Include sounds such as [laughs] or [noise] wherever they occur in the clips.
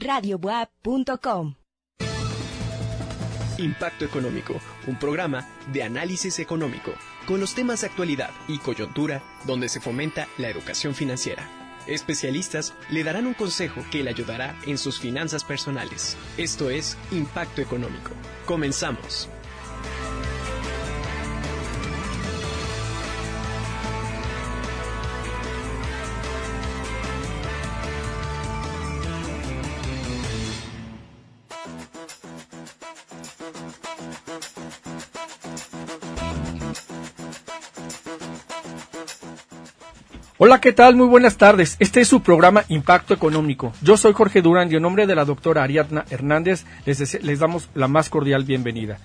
radiobuap.com. Impacto Económico, un programa de análisis económico con los temas de actualidad y coyuntura donde se fomenta la educación financiera. Especialistas le darán un consejo que le ayudará en sus finanzas personales. Esto es Impacto Económico. Comenzamos. Hola, ¿qué tal? Muy buenas tardes. Este es su programa Impacto Económico. Yo soy Jorge Durán y en nombre de la doctora Ariadna Hernández les, les, damos la más cordial bienvenida.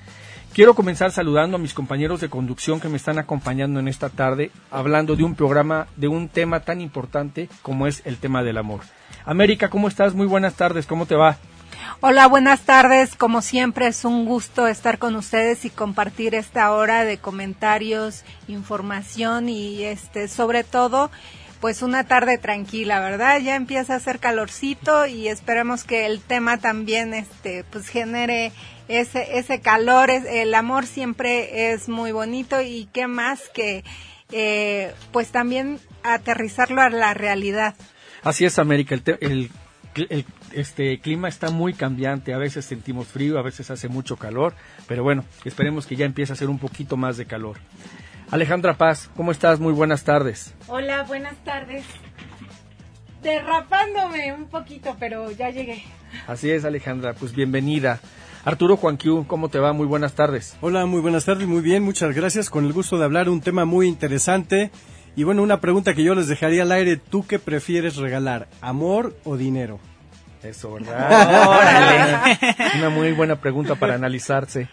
Quiero comenzar saludando a mis compañeros de conducción que me están acompañando en esta tarde, hablando de un programa, de un tema tan importante como es el tema del amor. América, ¿cómo estás? Muy buenas tardes, ¿cómo te va? Hola, buenas tardes. Como siempre es un gusto estar con ustedes y compartir esta hora de comentarios, información y este sobre todo pues una tarde tranquila, ¿verdad? Ya empieza a hacer calorcito y esperemos que el tema también este pues genere ese ese calor, el amor siempre es muy bonito y qué más que eh, pues también aterrizarlo a la realidad. Así es, América, el, el, este clima está muy cambiante, a veces sentimos frío, a veces hace mucho calor, pero bueno, esperemos que ya empiece a hacer un poquito más de calor. Alejandra Paz, ¿cómo estás? Muy buenas tardes. Hola, buenas tardes. Derrapándome un poquito, pero ya llegué. Así es, Alejandra, pues bienvenida. Arturo Juanquiu, ¿cómo te va? Muy buenas tardes. Hola, muy buenas tardes, muy bien, muchas gracias. Con el gusto de hablar un tema muy interesante. Y bueno, una pregunta que yo les dejaría al aire, ¿tú qué prefieres regalar, amor o dinero? Eso, ¿verdad? [laughs] Una muy buena pregunta para analizarse.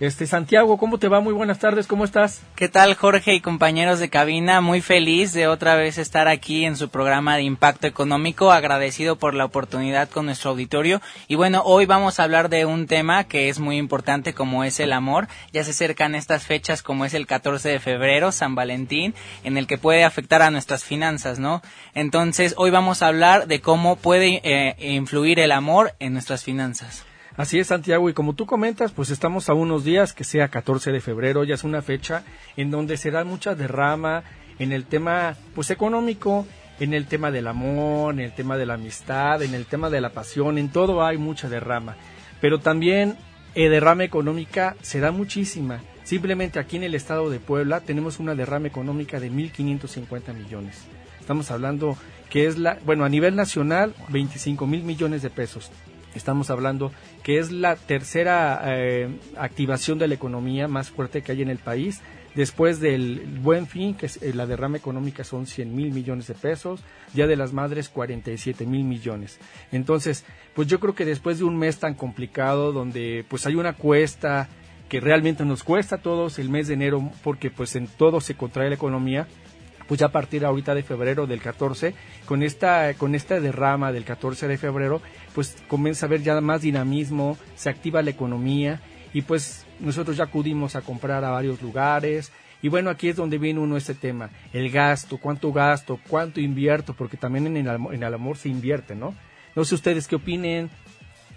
Este Santiago, ¿cómo te va? Muy buenas tardes, ¿cómo estás? ¿Qué tal Jorge y compañeros de cabina? Muy feliz de otra vez estar aquí en su programa de Impacto Económico, agradecido por la oportunidad con nuestro auditorio. Y bueno, hoy vamos a hablar de un tema que es muy importante como es el amor. Ya se acercan estas fechas como es el 14 de febrero, San Valentín, en el que puede afectar a nuestras finanzas, ¿no? Entonces, hoy vamos a hablar de cómo puede eh, influir el amor en nuestras finanzas. Así es, Santiago, y como tú comentas, pues estamos a unos días, que sea 14 de febrero, ya es una fecha en donde se da mucha derrama en el tema, pues económico, en el tema del amor, en el tema de la amistad, en el tema de la pasión, en todo hay mucha derrama. Pero también eh, derrama económica se da muchísima. Simplemente aquí en el estado de Puebla tenemos una derrama económica de 1.550 millones. Estamos hablando que es la, bueno, a nivel nacional, 25 mil millones de pesos. Estamos hablando que es la tercera eh, activación de la economía más fuerte que hay en el país. Después del buen fin, que es, eh, la derrama económica son 100 mil millones de pesos, ya de las madres 47 mil millones. Entonces, pues yo creo que después de un mes tan complicado, donde pues hay una cuesta que realmente nos cuesta a todos el mes de enero, porque pues en todo se contrae la economía, pues ya a partir ahorita de febrero del 14, con esta, con esta derrama del 14 de febrero, pues comienza a haber ya más dinamismo, se activa la economía y pues nosotros ya acudimos a comprar a varios lugares, y bueno, aquí es donde viene uno este tema, el gasto, cuánto gasto, cuánto invierto, porque también en el, en el amor se invierte, ¿no? No sé ustedes qué opinen,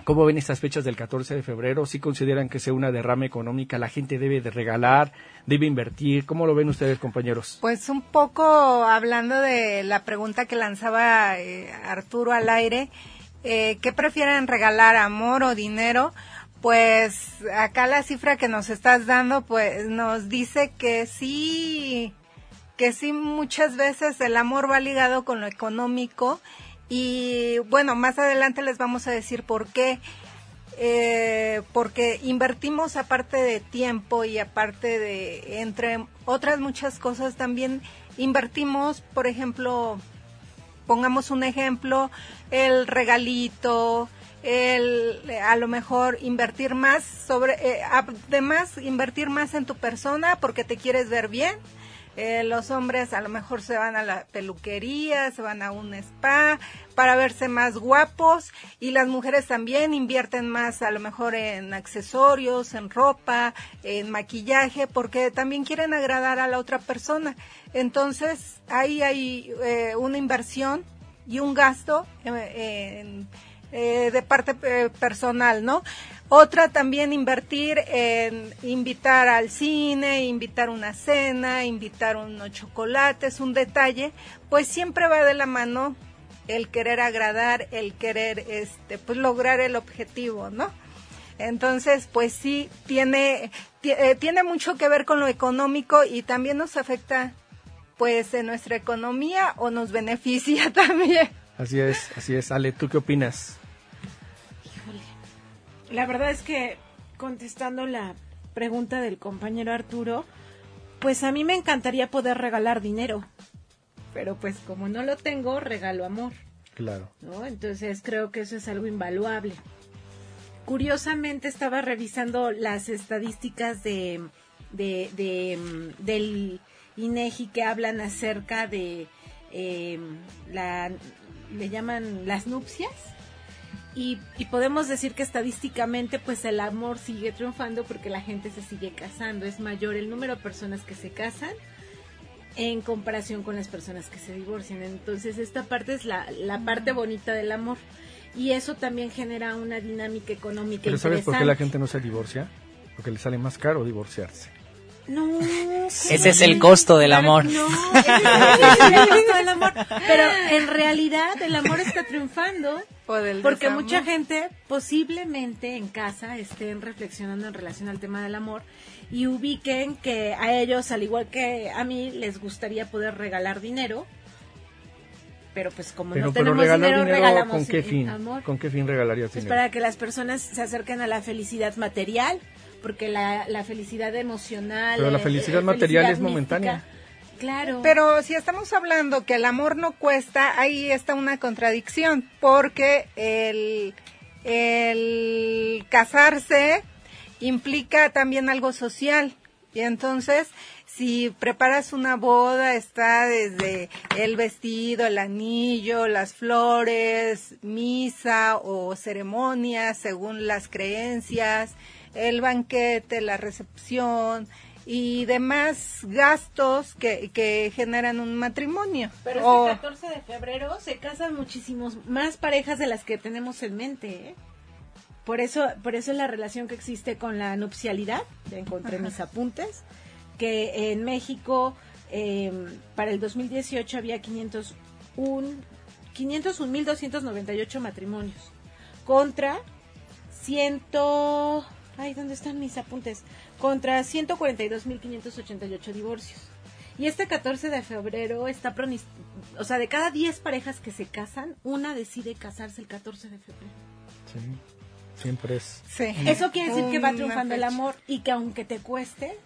¿Cómo ven estas fechas del 14 de febrero? ¿Sí consideran que sea una derrama económica? ¿La gente debe de regalar? ¿Debe invertir? ¿Cómo lo ven ustedes, compañeros? Pues un poco hablando de la pregunta que lanzaba eh, Arturo al aire, eh, ¿qué prefieren regalar, amor o dinero? Pues acá la cifra que nos estás dando, pues nos dice que sí, que sí muchas veces el amor va ligado con lo económico y bueno, más adelante les vamos a decir por qué. Eh, porque invertimos aparte de tiempo y aparte de, entre otras muchas cosas, también invertimos, por ejemplo, pongamos un ejemplo, el regalito, el a lo mejor invertir más sobre, eh, además invertir más en tu persona porque te quieres ver bien eh, los hombres a lo mejor se van a la peluquería, se van a un spa para verse más guapos y las mujeres también invierten más a lo mejor en accesorios, en ropa, en maquillaje, porque también quieren agradar a la otra persona. Entonces ahí hay eh, una inversión y un gasto eh, eh, de parte eh, personal, ¿no? Otra también invertir en invitar al cine, invitar una cena, invitar unos chocolates, un detalle, pues siempre va de la mano el querer agradar, el querer este pues lograr el objetivo, ¿no? Entonces, pues sí tiene eh, tiene mucho que ver con lo económico y también nos afecta pues en nuestra economía o nos beneficia [laughs] también. Así es, así es. Ale, ¿tú qué opinas? La verdad es que contestando la pregunta del compañero Arturo, pues a mí me encantaría poder regalar dinero, pero pues como no lo tengo, regalo amor. Claro. ¿no? Entonces creo que eso es algo invaluable. Curiosamente estaba revisando las estadísticas de, de, de mm, del INEGI que hablan acerca de eh, la le llaman las nupcias y, y, podemos decir que estadísticamente pues el amor sigue triunfando porque la gente se sigue casando. Es mayor el número de personas que se casan en comparación con las personas que se divorcian. Entonces esta parte es la, la parte bonita del amor. Y eso también genera una dinámica económica ¿Pero sabes por qué la gente no se divorcia? Porque le sale más caro divorciarse. No. Ese es el costo del amor. No, ese es el costo del amor. Pero en realidad el amor está triunfando porque desamor. mucha gente posiblemente en casa estén reflexionando en relación al tema del amor y ubiquen que a ellos, al igual que a mí, les gustaría poder regalar dinero. Pero pues como Pero, no pero tenemos regalar dinero, dinero, regalamos ¿con qué fin? amor. ¿Con qué fin regalarías Pues dinero? para que las personas se acerquen a la felicidad material, porque la, la felicidad emocional. Pero la eh, felicidad eh, material felicidad es momentánea. mística, Claro. Pero si estamos hablando que el amor no cuesta, ahí está una contradicción, porque el, el casarse implica también algo social. Y entonces, si preparas una boda, está desde el vestido, el anillo, las flores, misa o ceremonia, según las creencias, el banquete, la recepción y demás gastos que, que generan un matrimonio. Pero O- este 14 de febrero se casan muchísimos más parejas de las que tenemos en mente. ¿eh? Por eso, por eso es la relación que existe con la nupcialidad. Ya encontré mis apuntes. Que en México eh, para el 2018 había 501 501.298 matrimonios contra 100 ay dónde están mis apuntes contra 142.588 divorcios y este 14 de febrero está o sea de cada 10 parejas que se casan una decide casarse el 14 de febrero Sí, siempre es. Sí. eso quiere decir que va triunfando el amor y que aunque te cueste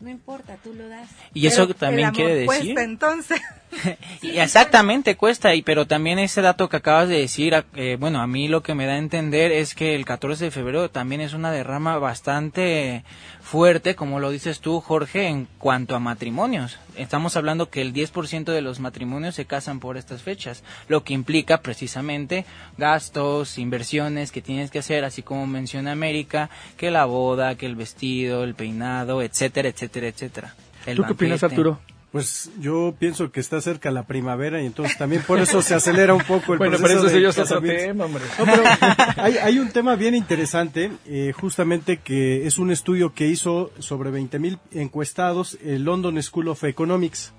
no importa tú lo das. Y eso también el amor quiere cuesta, decir... entonces. [laughs] Y exactamente cuesta. Y pero también ese dato que acabas de decir eh, bueno a mí lo que me da a entender es que el 14 de febrero también es una derrama bastante fuerte como lo dices tú Jorge en cuanto a matrimonios. Estamos hablando que el 10% de los matrimonios se casan por estas fechas lo que implica precisamente gastos inversiones que tienes que hacer así como menciona América que la boda que el vestido el peinado etcétera etcétera etcétera El ¿Tú qué opinas. Arturo? Pues yo pienso que está cerca la primavera y entonces también por eso se acelera un poco el Bueno, pero proceso eso sí de ya es otro tema, hombre. No, pero hay, hay un tema bien interesante, eh, justamente que es un estudio que hizo sobre 20.000 encuestados el London School of Economics.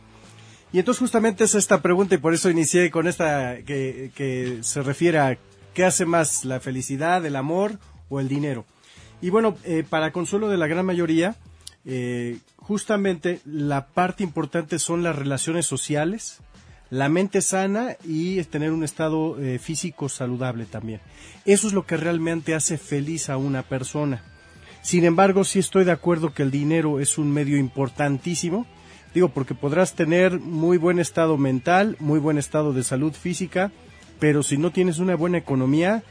Y entonces justamente es esta pregunta y por eso inicié con esta que, que se refiere a qué hace más, la felicidad, el amor o el dinero. Y bueno, eh, para consuelo de la gran mayoría, eh, justamente la parte importante son las relaciones sociales, la mente sana y tener un estado eh, físico saludable también. Eso es lo que realmente hace feliz a una persona. Sin embargo, sí estoy de acuerdo que el dinero es un medio importantísimo. Digo, porque podrás tener muy buen estado mental, muy buen estado de salud física, pero si no tienes una buena economía,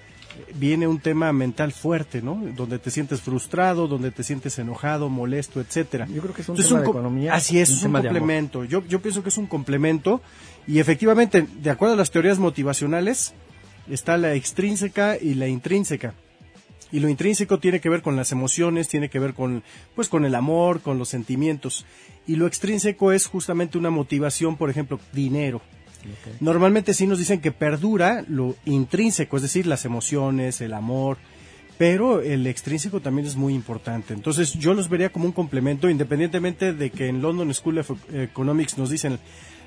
viene un tema mental fuerte, ¿no? Donde te sientes frustrado, donde te sientes enojado, molesto, etcétera. Yo creo que es un Entonces, tema de co- economía. Así es, es un complemento. Yo, yo pienso que es un complemento y efectivamente, de acuerdo a las teorías motivacionales, está la extrínseca y la intrínseca. Y lo intrínseco tiene que ver con las emociones, tiene que ver con, pues, con el amor, con los sentimientos. Y lo extrínseco es justamente una motivación, por ejemplo, dinero. Normalmente sí nos dicen que perdura lo intrínseco, es decir, las emociones, el amor, pero el extrínseco también es muy importante. Entonces yo los vería como un complemento, independientemente de que en London School of Economics nos dicen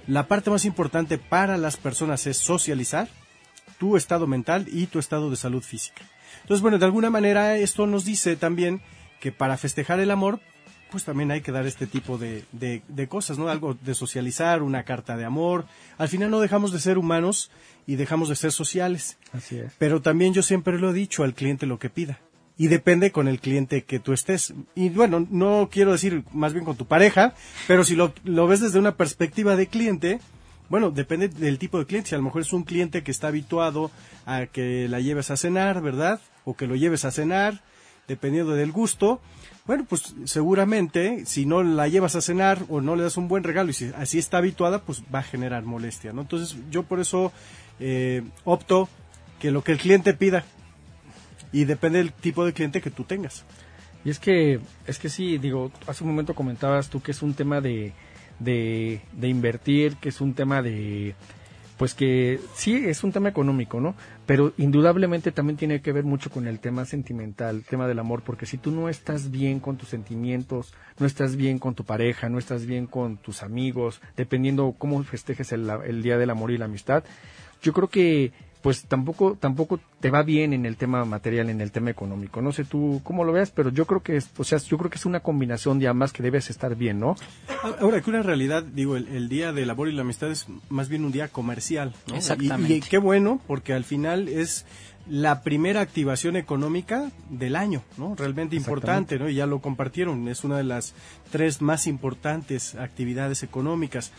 la parte más importante para las personas es socializar, tu estado mental y tu estado de salud física. Entonces, bueno, de alguna manera esto nos dice también que para festejar el amor, pues también hay que dar este tipo de, de, cosas, ¿no? Algo de socializar, una carta de amor. Al final no dejamos de ser humanos y dejamos de ser sociales. Así es. Pero también yo siempre lo he dicho al cliente lo que pida. Y depende con el cliente que tú estés. Y bueno, no quiero decir más bien con tu pareja, pero si lo, lo ves desde una perspectiva de cliente, bueno, depende del tipo de cliente. Si a lo mejor es un cliente que está habituado a que la lleves a cenar, ¿verdad? O que lo lleves a cenar, dependiendo del gusto bueno, pues seguramente si no la llevas a cenar o no le das un buen regalo y si así está habituada, pues va a generar molestia, ¿no? Entonces yo por eso eh, opto que lo que el cliente pida y depende del tipo de cliente que tú tengas. Y es que, es que sí, digo, hace un momento comentabas tú que es un tema de, de, de invertir, que es un tema de, pues que sí es un tema económico, ¿no? Pero indudablemente también tiene que ver mucho con el tema sentimental, el tema del amor, porque si tú no estás bien con tus sentimientos, no estás bien con tu pareja, no estás bien con tus amigos, dependiendo cómo festejes el, el Día del Amor y la Amistad, yo creo que pues tampoco tampoco te va bien en el tema material, en el tema económico. No sé tú cómo lo veas, pero yo creo que es, o sea, yo creo que es una combinación de ambas que debes estar bien, ¿no? Ahora que una realidad, digo, el, día del amor y la amistad es más bien un día comercial, ¿no? Exactamente. Y, qué bueno, porque al final es la primera activación económica del año, ¿no? Realmente importante, ¿no? Y ya lo compartieron, es una de las tres más importantes actividades económicas.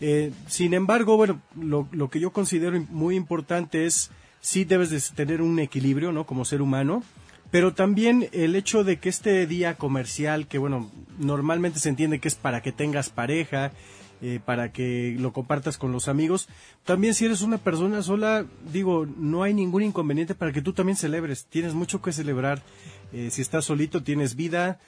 Eh, sin embargo, bueno, lo, lo, que yo considero muy importante es, sí debes de tener un equilibrio, ¿no? Como ser humano, pero también el hecho de que este día comercial, que bueno, normalmente se entiende que es para que tengas pareja, eh, para que lo compartas con los amigos. También si eres una persona sola, digo, no hay ningún inconveniente para que tú también celebres. Tienes mucho que celebrar. Eh, si estás solito, tienes vida,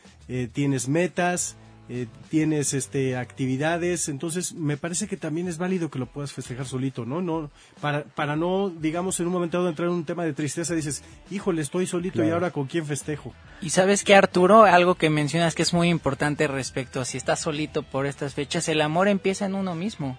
tienes metas, eh, tienes este actividades, entonces me parece que también es válido que lo puedas festejar solito, ¿no? No para para no digamos en un momento dado entrar en un tema de tristeza dices, "Híjole, estoy solito y ahora con quién festejo." Y sabes que Arturo, algo que mencionas que es muy importante respecto a si estás solito por estas fechas, el amor empieza en uno mismo.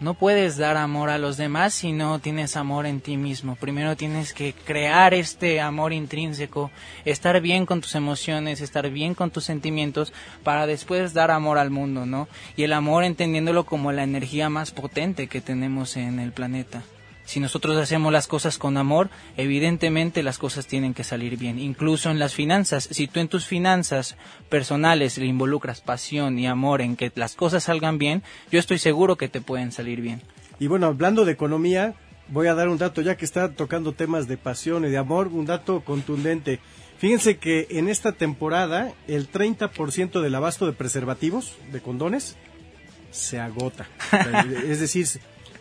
No puedes dar amor a los demás si no tienes amor en ti mismo. Primero tienes que crear este amor intrínseco, estar bien con tus emociones, estar bien con tus sentimientos para después dar amor al mundo, ¿no? Y el amor entendiéndolo como la energía más potente que tenemos en el planeta. Si nosotros hacemos las cosas con amor, evidentemente las cosas tienen que salir bien. Incluso en las finanzas, si tú en tus finanzas personales le involucras pasión y amor en que las cosas salgan bien, yo estoy seguro que te pueden salir bien. Y bueno, hablando de economía, voy a dar un dato ya que está tocando temas de pasión y de amor, un dato contundente. Fíjense que en esta temporada el 30% del abasto de preservativos, de condones, se agota. [laughs] es decir,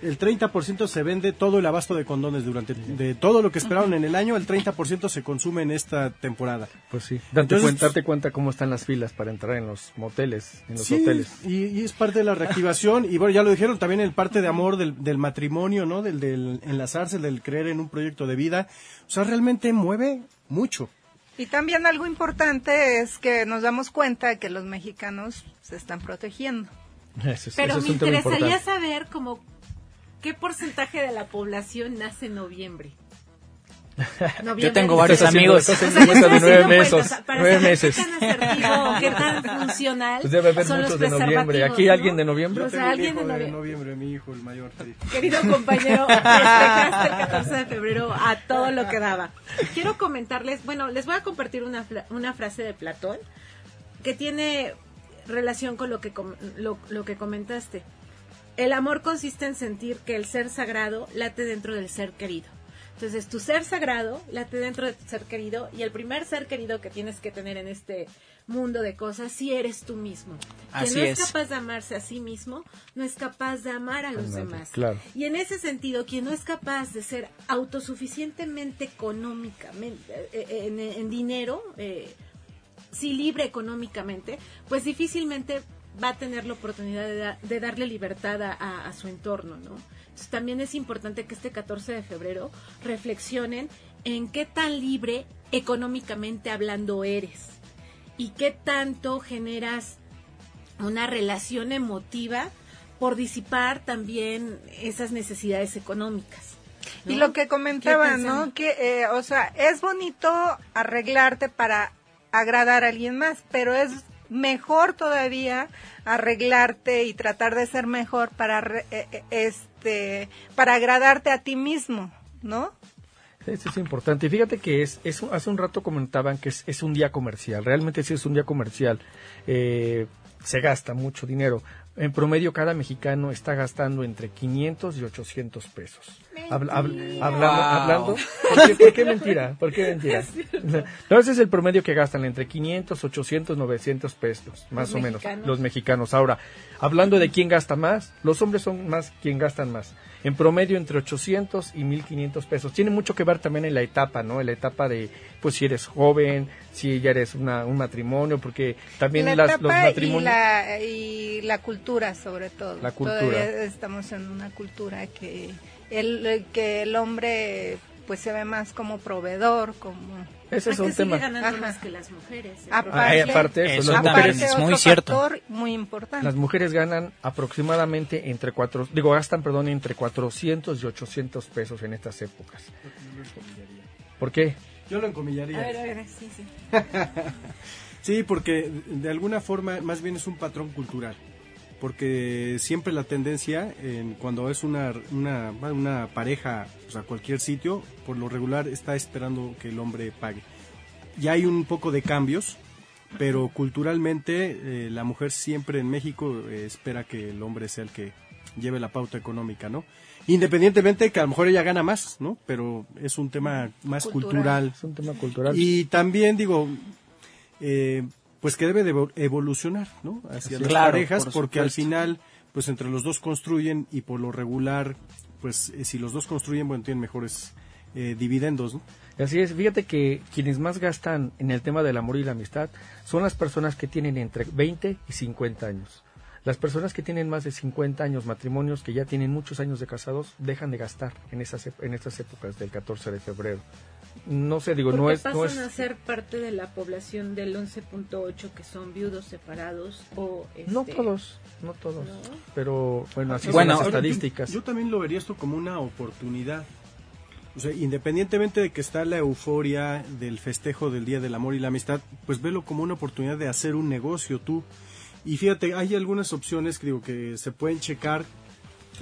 el 30% se vende todo el abasto de condones durante de todo lo que esperaron en el año, el 30% se consume en esta temporada. Pues sí, date, cuenta, date cuenta cómo están las filas para entrar en los moteles, en los hoteles. Y, es parte de la reactivación y bueno, ya lo dijeron también el parte de amor del, del matrimonio, ¿no? Del, del enlazarse, del creer en un proyecto de vida. O sea, realmente mueve mucho. Y también algo importante es que nos damos cuenta que los mexicanos se están protegiendo. Pero me interesaría saber cómo ¿Qué porcentaje de la población nace en noviembre? [laughs] Yo tengo varios amigos. de nueve meses. Nueve meses. ¿Qué tan [laughs] funcional pues debe haber muchos de noviembre. ¿Aquí alguien de noviembre? Yo tengo alguien de noviembre. mi hijo, el mayor. Querido [laughs] compañero, festejaste el 14 de febrero a todo lo que daba. Quiero comentarles, bueno, les voy a compartir una, una frase de Platón que tiene relación con lo que, lo, lo que comentaste. El amor consiste en sentir que el ser sagrado late dentro del ser querido. Entonces, tu ser sagrado late dentro de tu ser querido y el primer ser querido que tienes que tener en este mundo de cosas, si eres tú mismo. Así Quien no es, capaz de amarse a sí mismo, no es capaz de amar a los demás. Claro. Y en ese sentido, quien no es capaz de ser autosuficientemente económicamente, eh, eh, en, dinero, eh, si libre económicamente, pues difícilmente va a tener la oportunidad de, de darle libertad a, a, su entorno, ¿no? Entonces también es importante que este 14 de febrero reflexionen en qué tan libre económicamente hablando eres y qué tanto generas una relación emotiva por disipar también esas necesidades económicas. Y lo que comentaba, ¿no? Que, eh, o sea, es bonito arreglarte para agradar a alguien más, pero es mejor todavía arreglarte y tratar de ser mejor para eh, eh, este para agradarte a ti mismo, ¿no? Eso es importante. Y fíjate que es, es, hace un rato comentaban que es, es un día comercial. Realmente sí es un día comercial. Eh, se gasta mucho dinero. En promedio, cada mexicano está gastando entre 500 y 800 pesos. hablando, hablando ¿por, qué, mentira? ¿Por qué mentira? [laughs] No, ese es el promedio que gastan, entre 500, 800, 900 pesos, más o menos, los mexicanos. Ahora, hablando de quién gasta más, los hombres son más quien gastan más en promedio entre 800 y 1500 pesos. Tiene mucho que ver también en la etapa, ¿no? En la etapa de, pues si eres joven, si ya eres una, un matrimonio, porque también las, los matrimonios... Y la, cultura, sobre todo. La cultura. Todavía estamos en una cultura que el, que el hombre pues se ve más como proveedor, como ese es un tema. ganando más que las mujeres. ¿eh? Aparte, eso, las mujeres es muy cierto. Muy importante. Las mujeres ganan aproximadamente entre cuatro, digo gastan, perdón, entre 400 y 800 pesos en estas épocas. ¿Por qué? Yo lo encomillaría. A ver, a ver, sí, sí. [laughs] sí, porque de alguna forma más bien es un patrón cultural porque siempre la tendencia en, cuando es una, una, una pareja, o sea, cualquier sitio, por lo regular está esperando que el hombre pague. Ya hay un poco de cambios, pero culturalmente eh, la mujer siempre en México eh, espera que el hombre sea el que lleve la pauta económica, ¿no? Independientemente que a lo mejor ella gana más, ¿no? Pero es un tema más cultural. Es un tema cultural. Y también digo, eh, pues que debe de evolucionar, ¿no? Hacia las parejas, porque al final, pues entre los dos construyen y por lo regular, pues eh, si los dos construyen, bueno, tienen mejores eh, dividendos, ¿no? Así es, fíjate que quienes más gastan en el tema del amor y la amistad son las personas que tienen entre 20 y 50 años. Las personas que tienen más de 50 años, matrimonios que ya tienen muchos años de casados, dejan de gastar en, esas, en estas épocas del 14 de febrero no sé, digo, no es... pasan no es... a ser parte de la población del 11.8 que son viudos separados o... No este, todos, no todos, pero bueno, así bueno, son las estadísticas. Yo, yo, también lo vería esto como una oportunidad. O sea, independientemente de que está la euforia del festejo del Día del Amor y la Amistad, pues velo como una oportunidad de hacer un negocio tú. Y fíjate, hay algunas opciones que digo que se pueden checar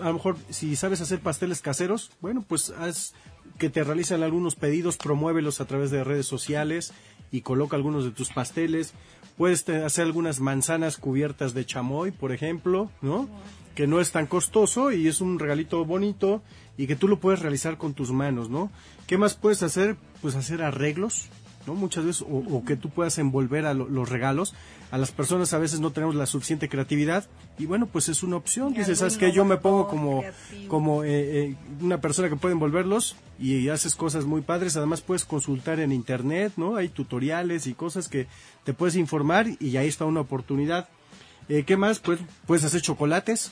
a lo mejor si sabes hacer pasteles caseros, bueno, pues haz que te realicen algunos pedidos, promuévelos a través de redes sociales y coloca algunos de tus pasteles. Puedes hacer algunas manzanas cubiertas de chamoy, por ejemplo, ¿no? Que no es tan costoso y es un regalito bonito y que tú lo puedes realizar con tus manos, ¿no? ¿Qué más puedes hacer? Pues hacer arreglos, ¿no? Muchas veces, o, que tú puedas envolver a los regalos. A las personas a veces no tenemos la suficiente creatividad y bueno, pues es una opción. Dices, ¿sabes qué? Yo me pongo como, como eh, eh, una persona que puede envolverlos y haces cosas muy padres. Además puedes consultar en internet, ¿no? Hay tutoriales y cosas que te puedes informar y ahí está una oportunidad. Eh, ¿Qué más? Pues puedes hacer chocolates,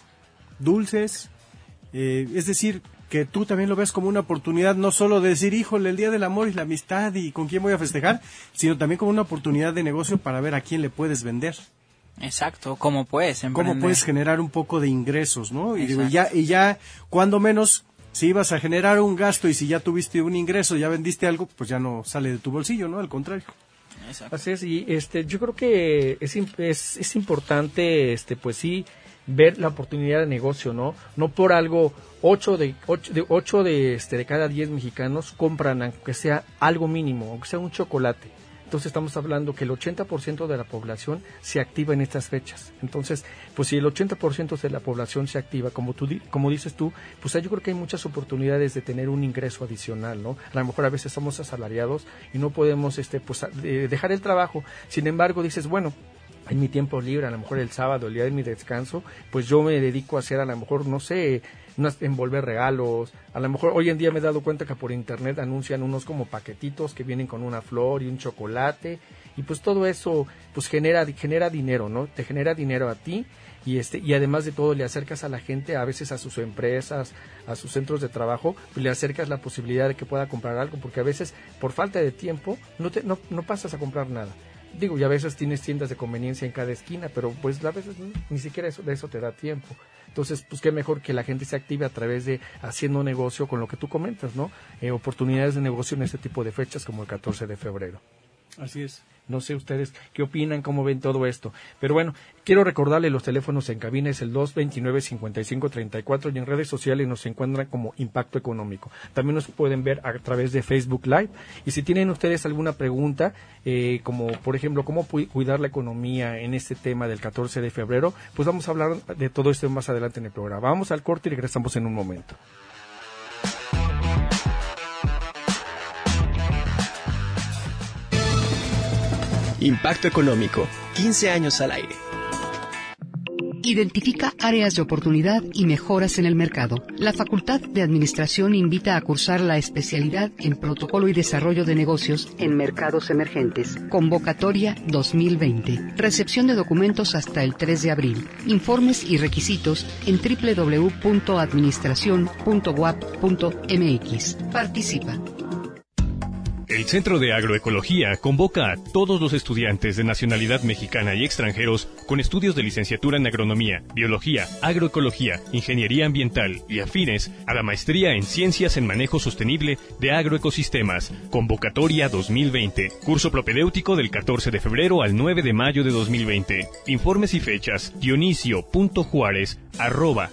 dulces, es decir, que tú también lo ves como una oportunidad no solo de decir, híjole, el Día del Amor y la Amistad y con quién voy a festejar, sino también como una oportunidad de negocio para ver a quién le puedes vender. Exacto, cómo puedes emprender. Cómo puedes generar un poco de ingresos, ¿no? Y, ya, y ya, cuando menos, si ibas a generar un gasto y si ya tuviste un ingreso, ya vendiste algo, pues ya no sale de tu bolsillo, ¿no? Al contrario. Exacto. Así es, y este, yo creo que es, es, es importante, este, pues sí, ver la oportunidad de negocio, ¿no? No por algo, 8 de, ocho de, ocho de, este, de cada 10 mexicanos compran, aunque sea algo mínimo, aunque sea un chocolate. Entonces estamos hablando que el 80% de la población se activa en estas fechas. Entonces, pues si el 80% de la población se activa, como tú como dices tú, pues yo creo que hay muchas oportunidades de tener un ingreso adicional, ¿no? A lo mejor a veces somos asalariados y no podemos este pues dejar el trabajo. Sin embargo, dices, bueno, en mi tiempo libre, a lo mejor el sábado, el día de mi descanso, pues yo me dedico a hacer a lo mejor, no sé, envolver regalos. A lo mejor hoy en día me he dado cuenta que por internet anuncian unos como paquetitos que vienen con una flor y un chocolate y pues todo eso pues genera genera dinero, ¿no? Te genera dinero a ti y este y además de todo le acercas a la gente a veces a sus empresas, a sus centros de trabajo, pues le acercas la posibilidad de que pueda comprar algo porque a veces por falta de tiempo no te no, no pasas a comprar nada digo, y a veces tienes tiendas de conveniencia en cada esquina, pero pues a veces ni siquiera eso, de eso te da tiempo. Entonces, pues qué mejor que la gente se active a través de haciendo negocio con lo que tú comentas, ¿no? Eh, oportunidades de negocio en este tipo de fechas como el 14 de febrero. Así es. No sé ustedes qué opinan, cómo ven todo esto. Pero bueno, quiero recordarle los teléfonos en cabina, es el 229-5534 y en redes sociales nos encuentran como Impacto Económico. También nos pueden ver a través de Facebook Live. Y si tienen ustedes alguna pregunta, eh, como por ejemplo, cómo cuidar la economía en este tema del 14 de febrero, pues vamos a hablar de todo esto más adelante en el programa. Vamos al corte y regresamos en un momento. Impacto Económico, 15 años al aire. Identifica áreas de oportunidad y mejoras en el mercado. La Facultad de Administración invita a cursar la especialidad en Protocolo y Desarrollo de Negocios en Mercados Emergentes. Convocatoria 2020. Recepción de documentos hasta el 3 de abril. Informes y requisitos en www.administración.wap.mx. Participa. El Centro de Agroecología convoca a todos los estudiantes de nacionalidad mexicana y extranjeros con estudios de licenciatura en agronomía, biología, agroecología, ingeniería ambiental y afines a la maestría en ciencias en manejo sostenible de agroecosistemas. Convocatoria 2020. Curso propedéutico del 14 de febrero al 9 de mayo de 2020. Informes y fechas dionisio.juárez arroba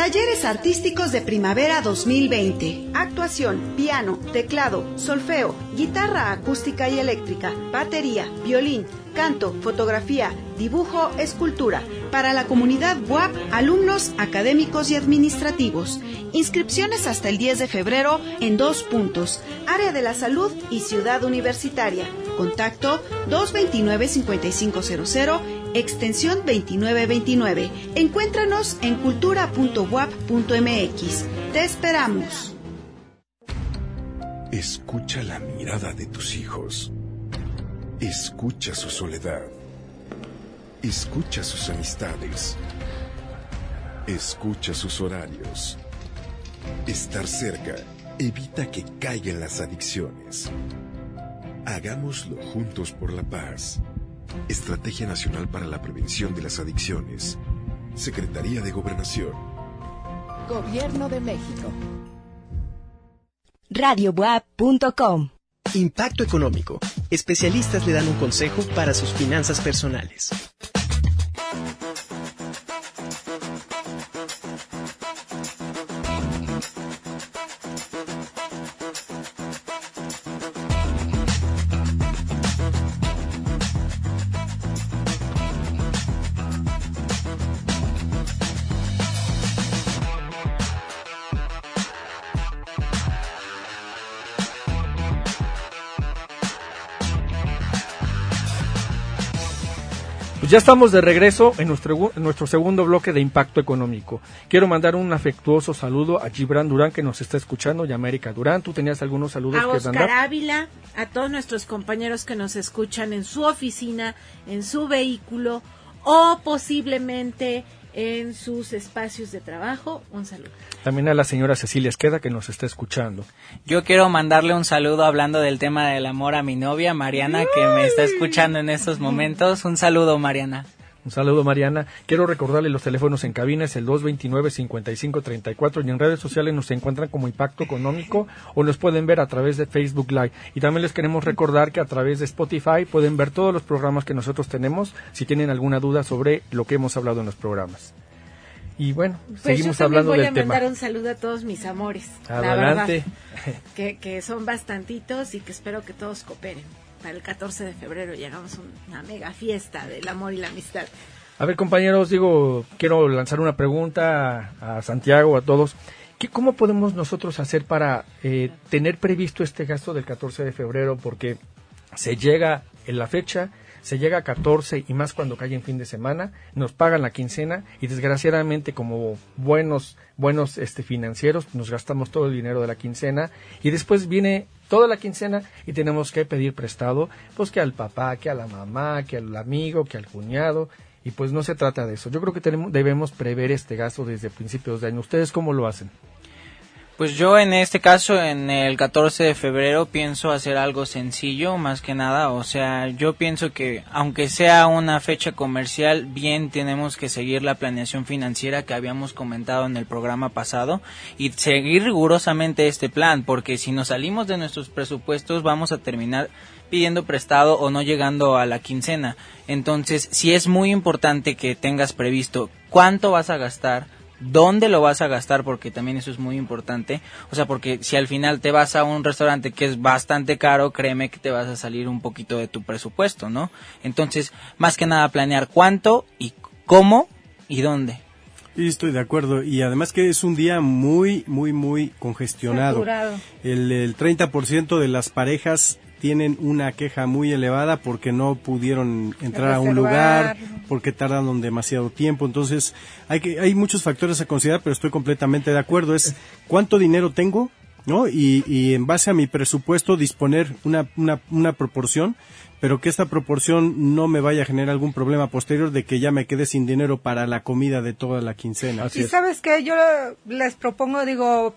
Talleres Artísticos de Primavera 2020. Actuación, piano, teclado, solfeo, guitarra acústica y eléctrica, batería, violín, canto, fotografía, dibujo, escultura. Para la comunidad WAP, alumnos, académicos y administrativos. Inscripciones hasta el 10 de febrero en dos puntos. Área de la Salud y Ciudad Universitaria. Contacto 229-5500 extensión 2929. Encuéntranos en cultura.wap.mx. Te esperamos. Escucha la mirada de tus hijos. Escucha su soledad. Escucha sus amistades. Escucha sus horarios. Estar cerca evita que caigan las adicciones. Hagámoslo juntos por la paz. Estrategia Nacional para la Prevención de las Adicciones. Secretaría de Gobernación. Gobierno de México. Radiobuap.com Impacto Económico. Especialistas le dan un consejo para sus finanzas personales. Ya estamos de regreso en nuestro, nuestro segundo bloque de impacto económico. Quiero mandar un afectuoso saludo a Gibran Durán que nos está escuchando y a América Durán. ¿Tú tenías algunos saludos a Oscar Ávila, a todos nuestros compañeros que nos escuchan en su oficina, en su vehículo o posiblemente en sus espacios de trabajo. Un saludo. También a la señora Cecilia Esqueda que nos está escuchando. Yo quiero mandarle un saludo hablando del tema del amor a mi novia, Mariana, que me está escuchando en estos momentos. Un saludo, Mariana. Un saludo, Mariana. Quiero recordarle los teléfonos en cabina, es el 229-5534 y en redes sociales nos encuentran como Impacto Económico o nos pueden ver a través de Facebook Live. Y también les queremos recordar que a través de Spotify pueden ver todos los programas que nosotros tenemos si tienen alguna duda sobre lo que hemos hablado en los programas. Y bueno, pues seguimos hablando del tema. Voy a mandar un saludo a todos mis amores. Adelante. que, que son bastantitos y que espero que todos cooperen para el 14 de febrero y hagamos una mega fiesta del amor y la amistad. A ver, compañeros, digo, quiero lanzar una pregunta a Santiago, a todos. ¿qué, ¿cómo podemos nosotros hacer para eh, tener previsto este gasto del 14 de febrero? Porque se llega en la fecha, se llega a 14 y más cuando cae en fin de semana, nos pagan la quincena y desgraciadamente como buenos buenos este financieros nos gastamos todo el dinero de la quincena y después viene toda la quincena y tenemos que pedir prestado pues que al papá, que a la mamá, que al amigo, que al cuñado y pues no se trata de eso. Yo creo que tenemos, debemos prever este gasto desde principios de año. ¿Ustedes cómo lo hacen? Pues yo en este caso, en el 14 de febrero, pienso hacer algo sencillo, más que nada. O sea, yo pienso que aunque sea una fecha comercial, bien tenemos que seguir la planeación financiera que habíamos comentado en el programa pasado y seguir rigurosamente este plan, porque si nos salimos de nuestros presupuestos vamos a terminar pidiendo prestado o no llegando a la quincena. Entonces, sí es muy importante que tengas previsto cuánto vas a gastar, dónde lo vas a gastar, porque también eso es muy importante. O sea, porque si al final te vas a un restaurante que es bastante caro, créeme que te vas a salir un poquito de tu presupuesto, ¿no? Entonces, más que nada planear cuánto y cómo y dónde. Sí, estoy de acuerdo. Y además que es un día muy, muy, muy congestionado. Saturado. El, el 30% de las parejas tienen una queja muy elevada porque no pudieron entrar a un lugar, porque tardaron demasiado tiempo. Entonces, hay que hay muchos factores a considerar, pero estoy completamente de acuerdo. Es cuánto dinero tengo, ¿no? Y, y en base a mi presupuesto disponer una, una, una proporción, pero que esta proporción no me vaya a generar algún problema posterior de que ya me quede sin dinero para la comida de toda la quincena. y sabes que yo les propongo, digo,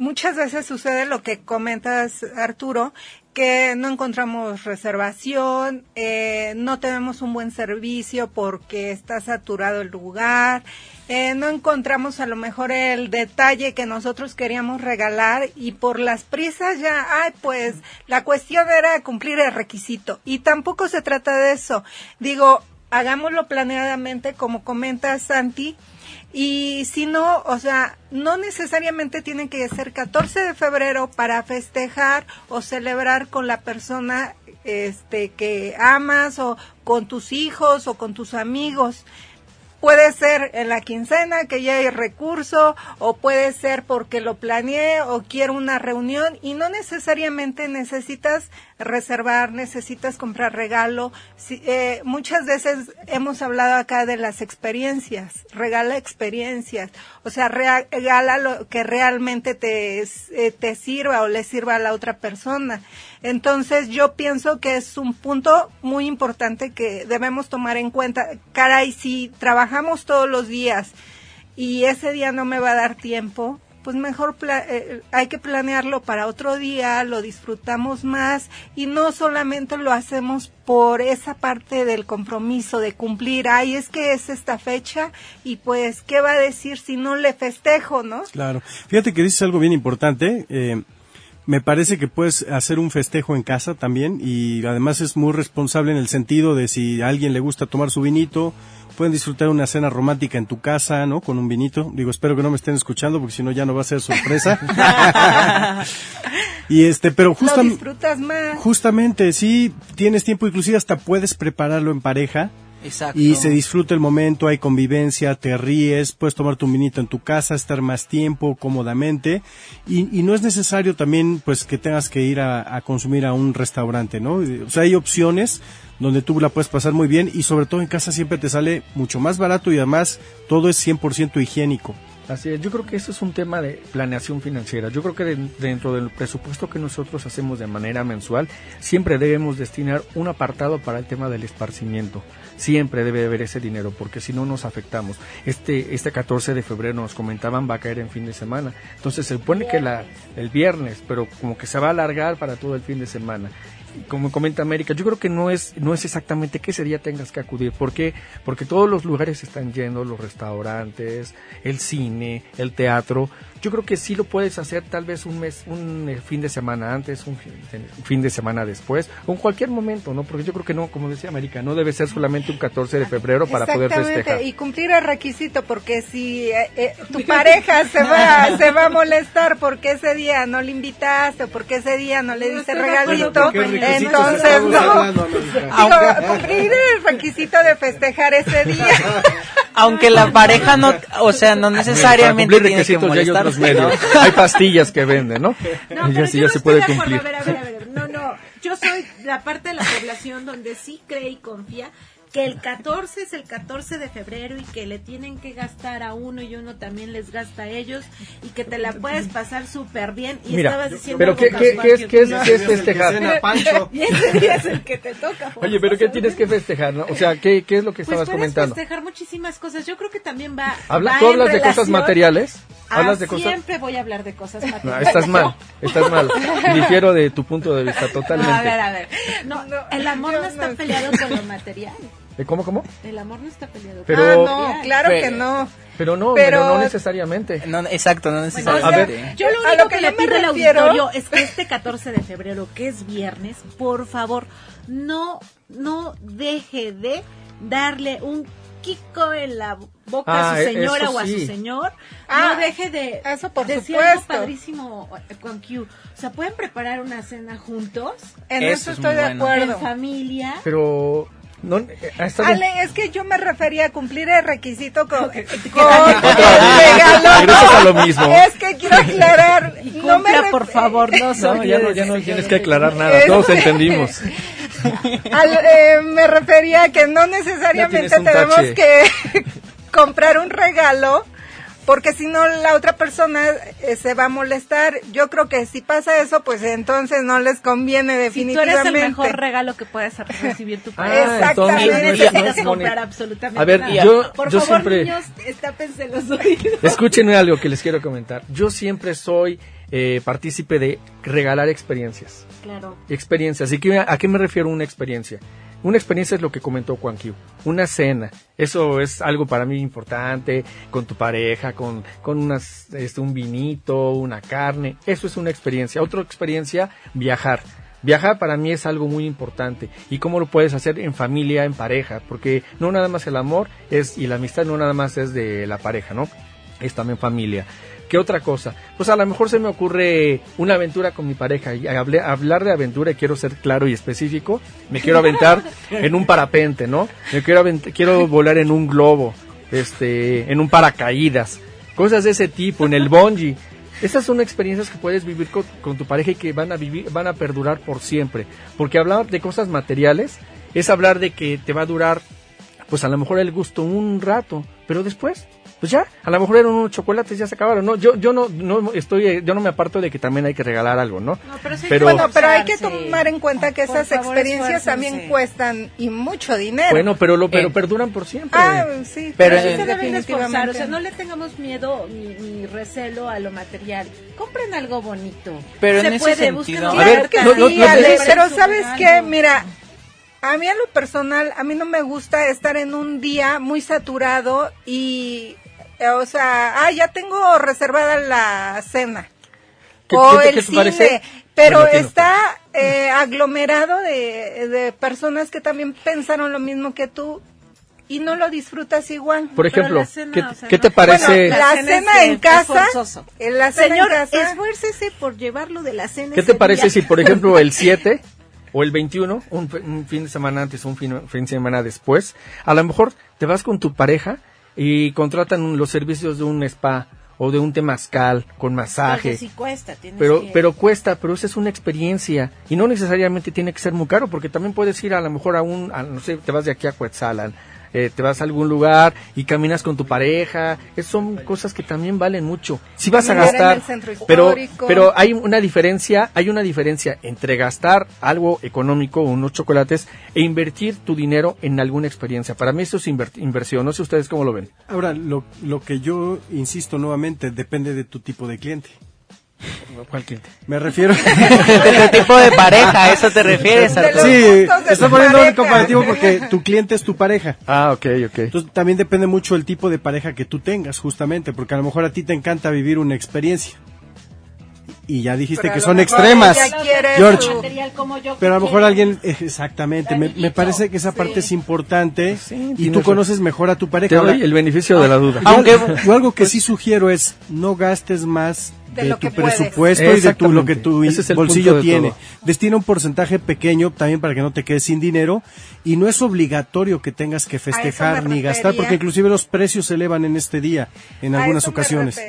muchas veces sucede lo que comentas, Arturo, que no encontramos reservación, eh, no tenemos un buen servicio porque está saturado el lugar, eh, no encontramos a lo mejor el detalle que nosotros queríamos regalar y por las prisas ya, ay, pues la cuestión era cumplir el requisito y tampoco se trata de eso. Digo, hagámoslo planeadamente, como comenta Santi, y si no, o sea, no necesariamente tiene que ser 14 de febrero para festejar o celebrar con la persona este que amas o con tus hijos o con tus amigos. Puede ser en la quincena que ya hay recurso o puede ser porque lo planeé o quiero una reunión y no necesariamente necesitas reservar, necesitas comprar regalo. Si, eh, muchas veces hemos hablado acá de las experiencias, regala experiencias, o sea, regala lo que realmente te, eh, te sirva o le sirva a la otra persona. Entonces yo pienso que es un punto muy importante que debemos tomar en cuenta. Caray, si trabajamos todos los días y ese día no me va a dar tiempo, pues mejor eh, hay que planearlo para otro día, lo disfrutamos más y no solamente lo hacemos por esa parte del compromiso de cumplir, ay, es que es esta fecha y pues, ¿qué va a decir si no le festejo, no? Claro. Fíjate que dices algo bien importante. Eh, me parece que puedes hacer un festejo en casa también y además es muy responsable en el sentido de si a alguien le gusta tomar su vinito, pueden disfrutar una cena romántica en tu casa, ¿no? Con un vinito. Digo, espero que no me estén escuchando porque si no ya no va a ser sorpresa. [laughs] y este, pero justamente justamente sí tienes tiempo, inclusive hasta puedes prepararlo en pareja y se disfruta el momento, hay convivencia, te ríes, puedes tomar tu vinito en tu casa, estar más tiempo cómodamente y, no es necesario también pues que tengas que ir a, consumir a un restaurante, ¿no? O sea, hay opciones donde tú la puedes pasar muy bien y sobre todo en casa siempre te sale mucho más barato y además todo es 100% higiénico. Así es, yo creo que eso es un tema de planeación financiera. Yo creo que dentro del presupuesto que nosotros hacemos de manera mensual, siempre debemos destinar un apartado para el tema del esparcimiento siempre debe haber ese dinero, porque si no nos afectamos. Este, este 14 de febrero nos comentaban va a caer en fin de semana. Entonces se supone que la, el viernes, pero como que se va a alargar para todo el fin de semana como comenta América, yo creo que no es, no es exactamente que ese día tengas que acudir. ¿Por qué? Porque todos los lugares están llenos, los restaurantes, el cine, el teatro. Yo creo que sí lo puedes hacer tal vez un mes, un eh, fin de semana antes, un fin de semana después, o en cualquier momento, ¿no? Porque yo creo que no, como decía América, no debe ser solamente un 14 de febrero para poder festejar. Y cumplir el requisito, porque si eh, eh, tu pareja se va, [laughs] se va a molestar porque ese día no le invitaste, o porque ese día no le diste regalito, entonces no. cumplir el requisito de festejar ese día. [laughs] Aunque la pareja no, o sea, no necesariamente Para cumplir tiene que ya hay medios. [laughs] Hay pastillas que venden, ¿no? No, ya pero sí, yo ya no se estoy puede de acuerdo. cumplir. A ver, a ver, a ver. No, no. Yo soy la parte de la población donde sí cree y confía que el 14 es el 14 de febrero y que le tienen que gastar a uno y uno también les gasta a ellos y que te la puedes pasar súper bien. Y Mira, estabas diciendo pero ¿qué, qué, qué es, que qué es, qué es festejar? Cena Pancho. [laughs] Y ese día es el que te toca. Oye, pero ¿qué tienes que festejar? no? O sea, ¿qué, qué es lo que Pues estabas comentando? festejar muchísimas cosas. Yo creo que también va. Habla- va ¿Tú hablas de cosas materiales? Ah, ¿Hablas de cosas? Siempre voy a hablar de cosas No, materiales. estás mal, [laughs] estás mal. Difiero de tu punto de vista No, a ver, totalmente. a ver. No, el amor no está peleado con lo material. ¿Eh, ¿Cómo, cómo? El amor no está peleado Pero- ah, no, claro que no. Pero no, pero, Pero- no necesariamente. No, exacto, no Bueno, necesariamente. a ver. yo lo A único lo que que, le me pido al auditorio es que este 14 de febrero, que es viernes, por favor, no, no deje de darle un kiko en la boca Ah, a su e- señora o a su señor. Ah, no deje de eso por decir algo supuesto. padrísimo eh, con Q. O sea, pueden preparar una cena juntos, En Eso eso, es estoy de bueno. acuerdo. en familia. Pero no, eh, está bien. Ale, es que yo me refería a cumplir el requisito con, con Otra vez, regalo. regresas a lo mismo. Es que quiero aclarar. Y [laughs] no me por favor, no [laughs] No, soy ya no, ya no tienes que aclarar nada, todos entendimos. [laughs] al- eh, me refería a que no necesariamente tenemos tache. que comprar un regalo porque si no la otra persona eh, se va a molestar. Yo creo que si pasa eso, pues entonces no les conviene Si tú definitivamente. eres el mejor regalo que puedes recibir tu Ah, pareja. entonces Exactamente. no no es- necesitas comprar absolutamente A ver, nada. yo- Por yo favor, siempre- niños, estápense los oídos. Escúchenme algo que les quiero comentar. Yo siempre soy eh, partícipe de regalar experiencias. Claro. Experiencias. ¿Y qué- a qué me refiero una experiencia? Una experiencia es lo que comentó Juan Q. Una cena. Eso es algo para mí importante. Con tu pareja, con, con unas, este, un vinito, una carne. Eso es una experiencia. Otra experiencia, viajar. Viajar para mí es algo muy importante. ¿Y cómo lo puedes hacer en familia, en pareja? Porque no nada más el amor es, y la amistad no nada más es de la pareja, ¿no? Es también familia. ¿Qué otra cosa? Pues a lo mejor se me ocurre una aventura con mi pareja. Y hablé- hablar de aventura, y quiero ser claro y específico, me quiero aventar [laughs] en un parapente, ¿no? Me quiero, quiero volar en un globo, este, en un paracaídas, cosas de ese tipo, en el bungee. Esas son experiencias que puedes vivir con, con tu pareja y que van a vivir, van a perdurar por siempre. Porque hablar de cosas materiales es hablar de que te va a durar, pues a lo mejor el gusto un rato, pero después, pues ya, a lo mejor eran unos chocolates, ya se acabaron. No, yo, yo no, no estoy, eh, yo no me aparto de que también hay que regalar algo, ¿no? No, pero sí Pero- Bueno, pero hay que tomar en cuenta que esas favor, experiencias también cuestan y mucho dinero. Bueno, pero lo, pero Eh. perduran por siempre. ah, sí, Pero Pero sí se deben de esforzar, definitivamente. o sea, no le tengamos miedo ni, ni recelo a lo material. Compren algo bonito. Pero se en ese puede, sentido- A ver, no- no- sí, no- Ale, no- pero ¿sabes qué? Mira, a mí a lo personal, a mí no me gusta estar en un día muy saturado y, o sea, ah, ya tengo reservada la cena. ¿Qué- o el cine, parece? pero Bueno, está eh, aglomerado de, de personas que también pensaron lo mismo que tú y no lo disfrutas igual. Por ejemplo, cena, ¿qué, o sea, qué no- te parece? Bueno, la cena cena es, en casa, la cena Señor, en casa, esfuércese por llevarlo de la cena. ¿Qué te parece día. si, por ejemplo, el [laughs] 7 o el 21, un, fe- un fin de semana antes o un fin, fin de semana después, a lo mejor te vas con tu pareja y contratan los servicios de un spa o de un temazcal con masaje? Porque sí cuesta, Pero, que- pero cuesta, pero esa es una experiencia y no necesariamente tiene que ser muy caro porque también puedes ir a lo mejor a un, a, no sé, te vas de aquí a Cuetzalan, eh, te vas a algún lugar y caminas con tu pareja, es- son cosas que también valen mucho. Si vas a gastar, el centro pero, histórico. pero hay una diferencia, hay una diferencia entre gastar algo económico, unos chocolates, e invertir tu dinero en alguna experiencia. Para mí eso es inver- inversión, no sé ustedes cómo lo ven. Ahora, lo, lo que yo insisto nuevamente, depende de tu tipo de cliente. ¿Cuál cliente? Me refiero... [laughs] Tu tipo de pareja, ¿a eso te refieres, Arturo? sí, está poniendo un comparativo porque tu cliente es tu pareja. Ah, ok, ok. Entonces también depende mucho el tipo de pareja que tú tengas, justamente, porque a lo mejor a ti te encanta vivir una experiencia. y ya dijiste Pero a que lo son mejor extremas. George, su- material como yo pero a lo mejor alguien, eh, exactamente, me, me parece que esa parte es importante y tienes tú conoces mejor a tu pareja. Te doy el beneficio de la duda. Aunque yo algo que sí sugiero es no gastes más De de, lo tu que presupuesto y de tu, lo que tu Ese es el bolsillo tiene. todo. Destina un porcentaje pequeño también para que no te quedes sin dinero y no es obligatorio que tengas que festejar ni gastar porque inclusive los precios se elevan en este día en A algunas eso ocasiones.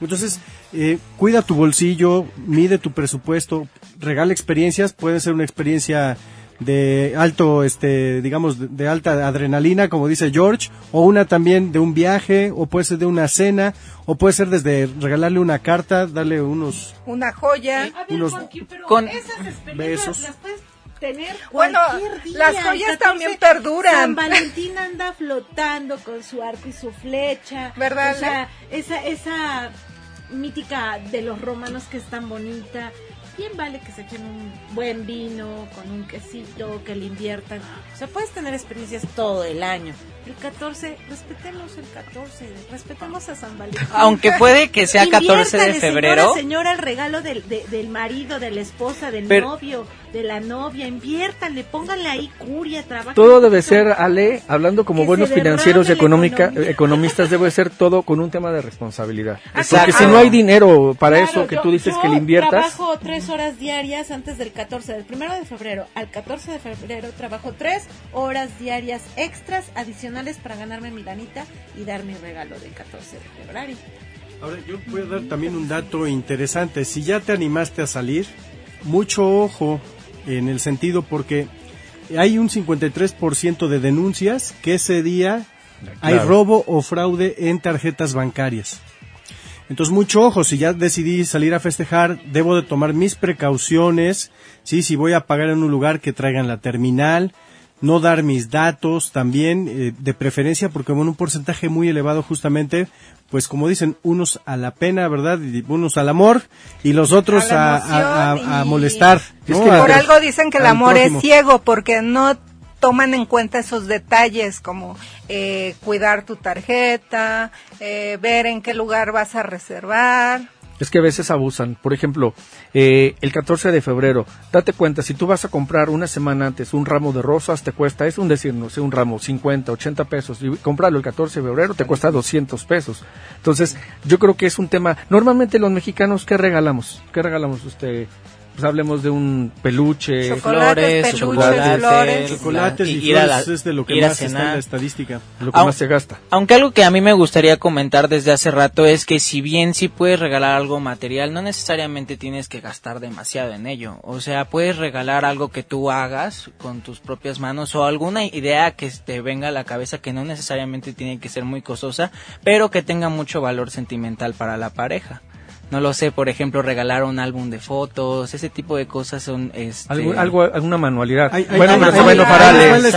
Entonces, eh, cuida tu bolsillo, mide tu presupuesto, regala experiencias, puede ser una experiencia de alto, este, digamos, de, alta adrenalina, como dice George, o una también de un viaje, o puede ser de una cena, o puede ser desde regalarle una carta, darle unos, Una joya. A ver, unos Juanqui, pero con- esas besos. las puedes tener Bueno, cualquier día. las joyas 14, también perduran. San Valentín anda flotando con su arco y su flecha. ¿Verdad, O sea, esa, esa mítica de los romanos que es tan bonita. Bien vale que se echen un buen vino con un quesito, que le inviertan. O sea, puedes tener experiencias todo el año. El 14, respetemos el 14, respetemos a San Valentín. Aunque puede que sea 14 de febrero. Señora, señora, el regalo del, de- del marido, de la esposa, del Pero- novio, de la novia, inviértanle, pónganle ahí curia, trabajen. Todo debe ser, Ale, hablando como Que buenos financieros y económica, economistas, debe ser todo con un tema de responsabilidad. Exacto. Porque si no hay dinero para Claro, eso que yo- tú dices yo que le inviertas, trabajo tres horas diarias antes del 14, del primero de febrero al 14 de febrero, trabajo tres horas diarias extras adicionales para ganarme mi lanita y dar mi regalo del 14 de febrero. Ahora, yo voy a dar también un dato interesante. Si ya te animaste a salir, mucho ojo en el sentido porque hay un 53% de denuncias que ese día hay robo o fraude en tarjetas bancarias. Entonces, mucho ojo, si ya decidí salir a festejar, debo de tomar mis precauciones, sí, si voy a pagar en un lugar que traigan la terminal, no dar mis datos también, eh, de preferencia, porque con un porcentaje muy elevado justamente, pues como dicen, unos a la pena, ¿verdad? Y unos al amor y los otros A a, a- a- emoción a y- molestar. Por algo dicen que el amor prójimo. es ciego porque no toman en cuenta esos detalles como eh, cuidar tu tarjeta, eh, ver en qué lugar vas a reservar. Es que a veces abusan. Por ejemplo, eh, el 14 de febrero, date cuenta, si tú vas a comprar una semana antes un ramo de rosas, te cuesta, es un decir, no sé, un ramo, 50, 80 pesos, y comprarlo el 14 de febrero te cuesta 200 pesos. Entonces, yo creo que es un tema, normalmente los mexicanos, ¿qué regalamos? ¿Qué regalamos usted? Pues hablemos de un peluche, Chocolates, flores, peluches, chocolates, flores. Chocolates y, flores la- es de lo que más está en la estadística. lo que más se gasta. Aunque algo que a mí me gustaría comentar desde hace rato es que si bien sí puedes regalar algo material, no necesariamente tienes que gastar demasiado en ello. O sea, puedes regalar algo que tú hagas con tus propias manos o alguna idea que te venga a la cabeza que no necesariamente tiene que ser muy costosa, pero que tenga mucho valor sentimental para la pareja. No lo sé, por ejemplo, regalar un álbum de fotos, ese tipo de cosas son... Este... Algo, algo, alguna manualidad. Hay- hay- bueno, hay- pero se va a enojar Ale. la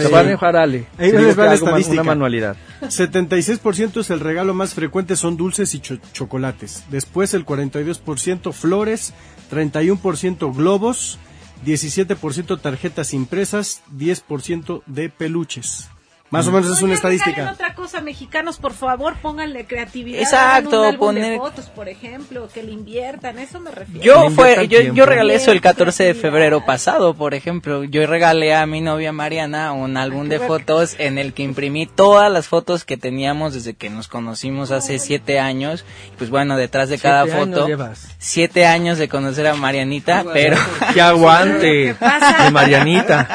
Se va a enojar Ale. Ahí les va la estadística. Una manualidad. 76% es el regalo más frecuente son dulces y cho- chocolates. Después el 42% flores, 31% globos, 17% tarjetas impresas, 10% de peluches. Más o menos es una estadística. otra cosa, mexicanos, por favor, pónganle creatividad. Exacto, un poner- de fotos, por ejemplo, que le inviertan, eso me refiero. Yo fue, yo, yo regalé eso el Tiempo, 14 de febrero pasado, por ejemplo. Yo regalé a mi novia Mariana un álbum de fotos en el que imprimí todas las fotos que teníamos desde que nos conocimos hace siete años. Pues bueno, detrás de cada Siete foto, llevas. siete años de conocer a Marianita, pero, ¡Que aguante! De Marianita.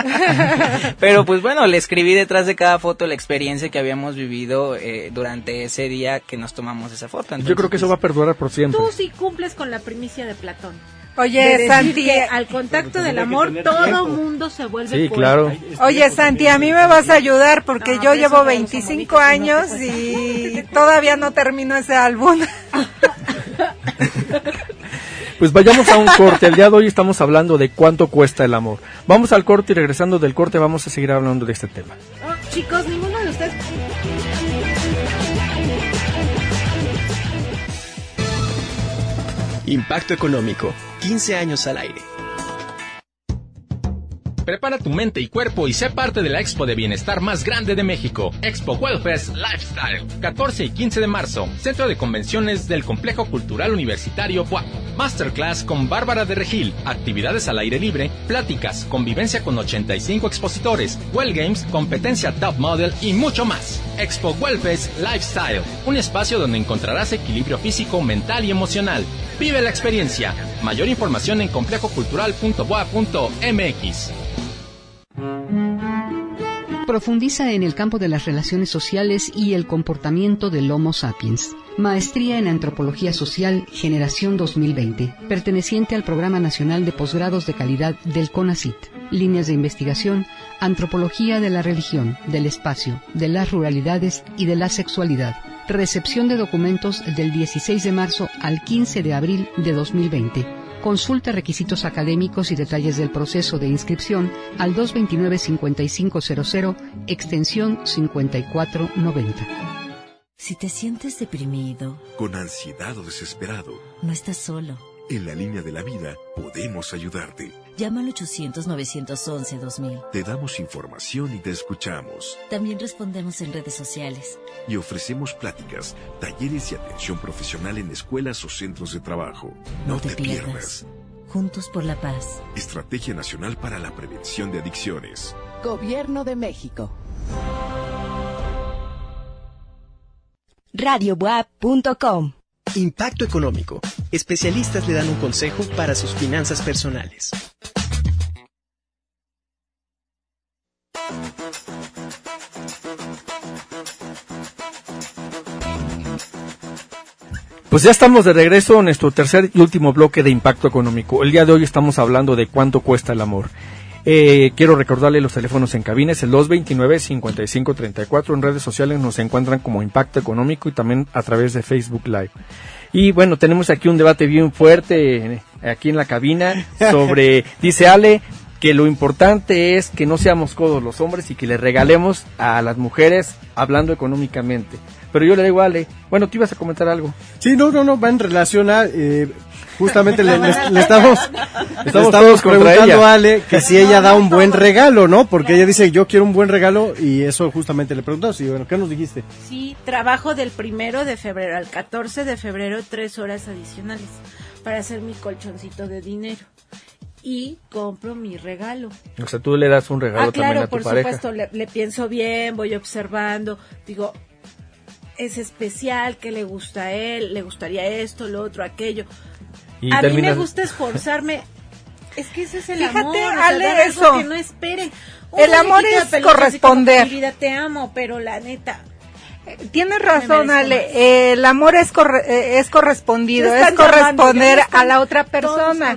[laughs] pero pues bueno, le escribí detrás de cada foto la experiencia que habíamos vivido eh, durante ese día que nos tomamos esa foto. Yo creo que eso va a perdurar por siempre. Tú sí cumples con la primicia de Platón. Oye, Santi, que al contacto del amor todo mundo se vuelve Sí, poeta. claro. oye, Santi, a mí me vas a ayudar porque No, yo llevo no los 25 amoritos, años no y [laughs] todavía no termino ese álbum. [laughs] Pues vayamos a un corte. El día de hoy estamos hablando de cuánto cuesta el amor. Vamos al corte y regresando del corte vamos a seguir hablando de este tema. Chicos, ninguno de ustedes Impacto económico, 15 años al aire. Prepara tu mente y cuerpo y sé parte de la expo de bienestar más grande de México, Expo Wellfest Lifestyle, 14 y 15 de marzo, Centro de Convenciones del Complejo Cultural Universitario BUAP. Masterclass con Bárbara de Regil, actividades al aire libre, pláticas, convivencia con 85 expositores, Well Games, competencia Top Model y mucho más. Expo Wellfest Lifestyle, un espacio donde encontrarás equilibrio físico, mental y emocional. Vive la experiencia. Mayor información en complejocultural.boa.mx. Profundiza en el campo de las relaciones sociales y el comportamiento del Homo sapiens. Maestría en Antropología Social, Generación 2020, perteneciente al Programa Nacional de Posgrados de Calidad del CONACIT. Líneas de investigación, Antropología de la Religión, del Espacio, de las Ruralidades y de la Sexualidad. Recepción de documentos del 16 de marzo al 15 de abril de 2020. Consulta requisitos académicos y detalles del proceso de inscripción al 229-5500, extensión 5490. Si te sientes deprimido, con ansiedad o desesperado, no estás solo. En la línea de la vida podemos ayudarte. Llama al 800-911-2000. Te damos información y te escuchamos. También respondemos en redes sociales. Y ofrecemos pláticas, talleres y atención profesional en escuelas o centros de trabajo. No, te, pierdas. Juntos por la paz. Estrategia Nacional para la Prevención de Adicciones. Gobierno de México. radiobuap.com Impacto económico. Especialistas le dan un consejo para sus finanzas personales. Pues ya estamos de regreso en nuestro tercer y último bloque de impacto económico. El día de hoy estamos hablando de cuánto cuesta el amor. Eh, quiero recordarle los teléfonos en cabina, es el 229-5534. En redes sociales nos encuentran como Impacto Económico y también a través de Facebook Live. Y bueno, tenemos aquí un debate bien fuerte eh, aquí en la cabina sobre, [laughs] dice Ale, que lo importante es que no seamos codos los hombres y que le regalemos a las mujeres hablando económicamente. Pero yo le digo a Ale, bueno, tú ibas a comentar algo. Sí, no, no, no, va en relación a, eh, justamente le, le- [laughs] [laughs] le estamos, Estamos estamos preguntando ella. a Ale que si ella da un buen regalo, ¿no? Porque ella dice, yo quiero un buen regalo y eso justamente le preguntamos. Y bueno, ¿qué nos dijiste? Sí, trabajo del primero de febrero al 14 de febrero, tres horas adicionales para hacer mi colchoncito de dinero. Y compro mi regalo. O sea, tú le das un regalo ah, también claro, a tu por pareja. supuesto, le, le pienso bien, voy observando, digo, es especial, ¿qué le gusta a él? ¿Le gustaría esto, lo otro, aquello? Y a mí me gusta esforzarme. Es que ese es el Fíjate, amor, o sea, Ale, eso. que no esperen. El amor es que, corresponder. "Mi vida, te amo, pero la neta, Tienes razón, Ale. Eh, el amor es, corre- eh, es correspondido, es llamando, corresponder a la otra persona.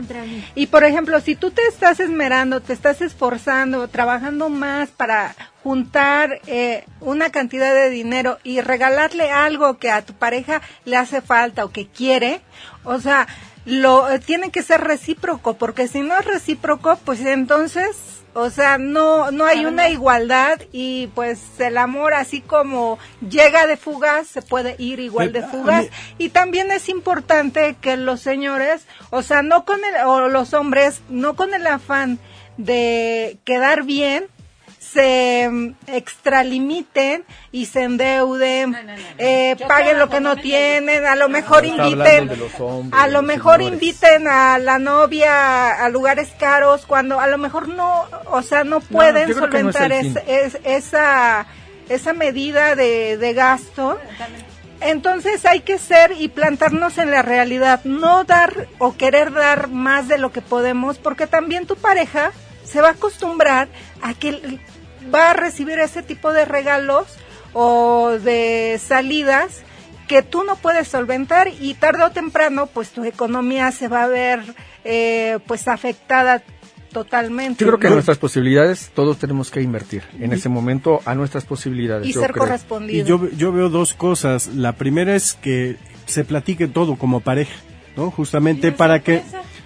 Y por ejemplo, si tú te estás esmerando, te estás esforzando, trabajando más para juntar eh, una cantidad de dinero y regalarle algo que a tu pareja le hace falta o que quiere, o sea, lo eh, tiene que ser recíproco, porque si no es recíproco, pues entonces, o sea, no no hay una igualdad y pues el amor así como llega de fugaz se puede ir igual de fugaz mí- y también es importante que los señores, o sea, no con el o los hombres, no con el afán de quedar bien se mm, extralimiten y se endeuden, eh, paguen lo que no tienen, a lo mejor inviten, hablando de los hombres, a lo mejor señores. inviten a la novia a lugares caros cuando a lo mejor no, o sea, no pueden es solventar es- esa esa medida de, de gasto. Entonces hay que ser y plantarnos en la realidad, no dar o querer dar más de lo que podemos, porque también tu pareja se va a acostumbrar a que va a recibir ese tipo de regalos o de salidas que tú no puedes solventar y tarde o temprano pues tu economía se va a ver eh, pues afectada totalmente. Yo creo que nuestras posibilidades todos tenemos que invertir en ese momento a nuestras posibilidades. y yo ser creo. correspondido. Y yo, yo veo dos cosas. La primera es que se platique todo como pareja, ¿no? Justamente para que...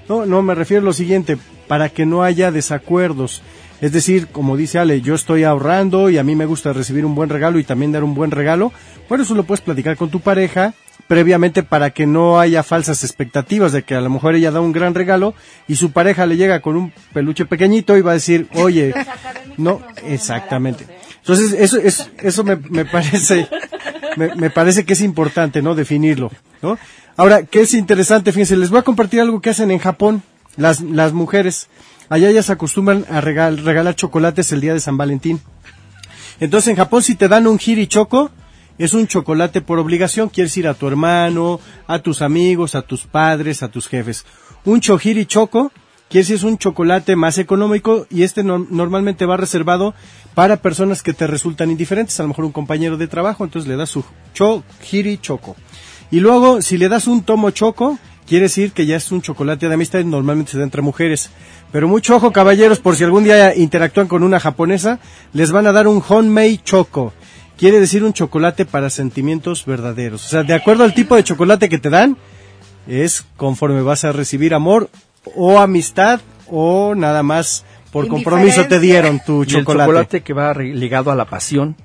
No, no, me refiero a lo siguiente, para que no haya desacuerdos. Es decir, como dice Ale, yo estoy ahorrando y a mí me gusta recibir un buen regalo y también dar un buen regalo. Bueno, eso lo puedes platicar con tu pareja previamente para que no haya falsas expectativas de que a lo mejor ella da un gran regalo y su pareja le llega con un peluche pequeñito y va a decir, oye, [laughs] no, exactamente. Entonces, eso, eso, eso me, me parece, me, me parece que es importante, ¿no? Definirlo, ¿no? Ahora, ¿qué es interesante? Fíjense, les voy a compartir algo que hacen en Japón las, las mujeres. Allá ellas acostumbran a regal, regalar chocolates el día de San Valentín. Entonces, en Japón, si te dan un choco es un chocolate por obligación. Quieres ir a tu hermano, a tus amigos, a tus padres, a tus jefes. Un chohiri choco quiere decir es un chocolate más económico y este normalmente va reservado para personas que te resultan indiferentes, a lo mejor un compañero de trabajo, entonces le das su chohiri choco. Y luego, si le das un tomo choco, quiere decir que ya es un chocolate de amistad y normalmente se da entre mujeres. Pero mucho ojo, caballeros, por si algún día interactúan con una japonesa, les van a dar un honmei choco. Quiere decir un chocolate para sentimientos verdaderos. O sea, de acuerdo al tipo de chocolate que te dan, es conforme vas a recibir amor o amistad o nada más por compromiso te dieron tu chocolate. el chocolate que va ligado a la pasión.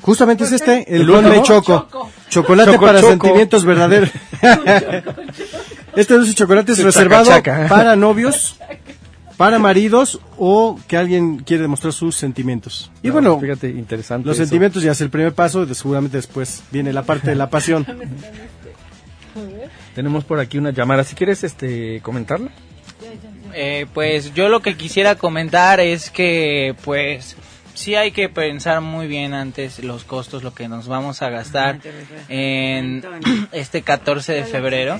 Justamente es este, el Honmei Choco. Chocolate para sentimientos verdaderos. [laughs] [laughs] este dulce chocolate es reservado para novios, [laughs] para maridos o que alguien quiere demostrar sus sentimientos. Y bueno, fíjate, interesante. Los sentimientos ya es el primer paso, seguramente después viene la parte de la pasión. [laughs] Tenemos por aquí una llamada, si quieres este comentarla. Eh, pues yo lo que quisiera comentar es que pues sí hay que pensar muy bien antes los costos, lo que nos vamos a gastar en [clears throat] este 14 de febrero.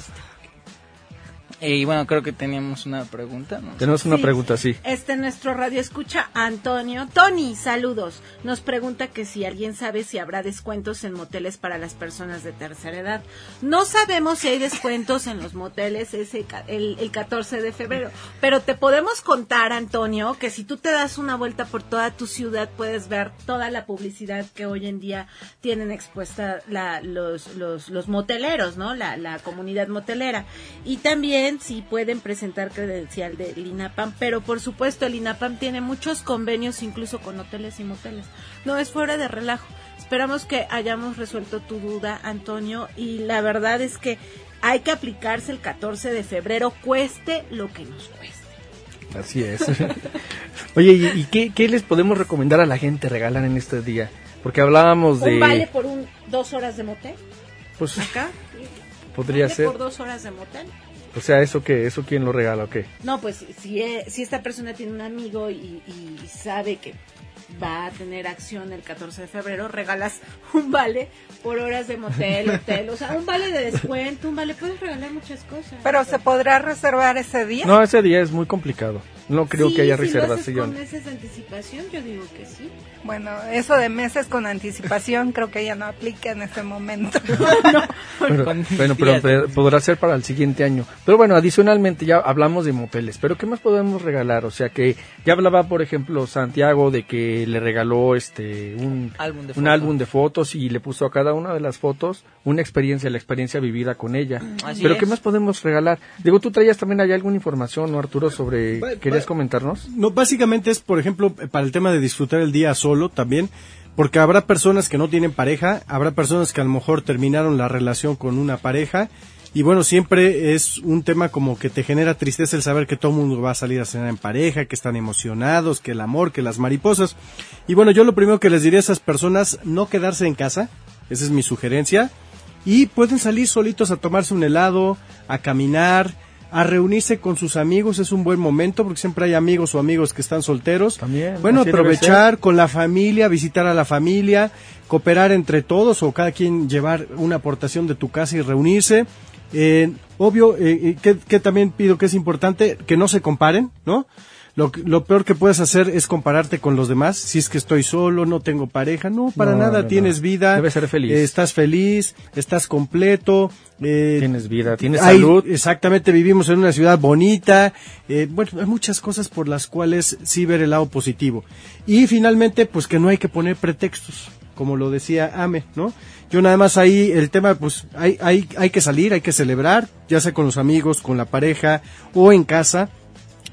Y bueno, creo que teníamos una pregunta. Tenemos una pregunta, sí. Este nuestro radio escucha Antonio. Tony, saludos. Nos pregunta que si alguien sabe si habrá descuentos en moteles para las personas de tercera edad. No sabemos si hay descuentos en los moteles ese, el, el 14 de febrero, pero te podemos contar, Antonio, que si tú te das una vuelta por toda tu ciudad puedes ver toda la publicidad que hoy en día tienen expuesta la, los, los, los moteleros, ¿no? La, la comunidad motelera. Y también si pueden presentar credencial del INAPAM, pero por supuesto el INAPAM tiene muchos convenios incluso con hoteles y moteles. No es fuera de relajo. Esperamos que hayamos resuelto tu duda, Antonio, y la verdad es que hay que aplicarse el 14 de febrero, cueste lo que nos cueste. Así es. [laughs] Oye, ¿y, qué, les podemos recomendar a la gente regalar en este día? Porque hablábamos de... ¿Un vale por un, dos horas de motel? Pues acá. Podría ser. por dos horas de motel? O sea, ¿eso qué? ¿Eso quién lo regala o qué? No, pues si, e, si esta persona tiene un amigo y, y sabe que va a tener acción el 14 de febrero, regalas un vale por horas de motel, [laughs] hotel, o sea, un vale de descuento, un vale, puedes regalar muchas cosas. Pero ¿se podrá reservar ese día? No, ese día es muy complicado. No creo que haya reservación. Si con meses de anticipación, yo digo que sí. Bueno, eso de meses con anticipación creo que ya no aplica en este momento. [laughs] bueno, pero podrá ser para el siguiente año. Pero bueno, adicionalmente ya hablamos de moteles, pero ¿qué más podemos regalar? O sea que ya hablaba, por ejemplo, Santiago de que le regaló este un álbum de, un álbum de fotos y le puso a cada una de las fotos una experiencia, la experiencia vivida con ella. pero ¿qué más podemos regalar? Digo, tú traías también hay alguna información, ¿no, Arturo, sobre... ¿Querías comentarnos? No, básicamente es, por ejemplo, para el tema de disfrutar el día solo también, porque habrá personas que no tienen pareja, habrá personas que a lo mejor terminaron la relación con una pareja y bueno, siempre es un tema como que te genera tristeza el saber que todo el mundo va a salir a cenar en pareja, que están emocionados, que el amor, que las mariposas. Y bueno, yo lo primero que les diría a esas personas, no quedarse en casa, esa es mi sugerencia, y pueden salir solitos a tomarse un helado, a caminar, a reunirse con sus amigos es un buen momento porque siempre hay amigos o amigos que están solteros. También. Bueno, aprovechar con la familia, visitar a la familia, cooperar entre todos o cada quien llevar una aportación de tu casa y reunirse. Eh, obvio, eh, eh, que, también pido que es importante que no se comparen, ¿no? Lo, lo, peor que puedes hacer es compararte con los demás. Si es que estoy solo, no tengo pareja, no, para nada, tienes vida. Debes ser feliz. estás feliz, estás completo. tienes vida, tienes salud. Exactamente, vivimos en una ciudad bonita. bueno, hay muchas cosas por las cuales sí ver el lado positivo. Y finalmente, pues que no hay que poner pretextos, como lo decía Ame, ¿no? Yo nada más ahí, el tema, pues hay, hay, hay que salir, hay que celebrar, ya sea con los amigos, con la pareja o en casa.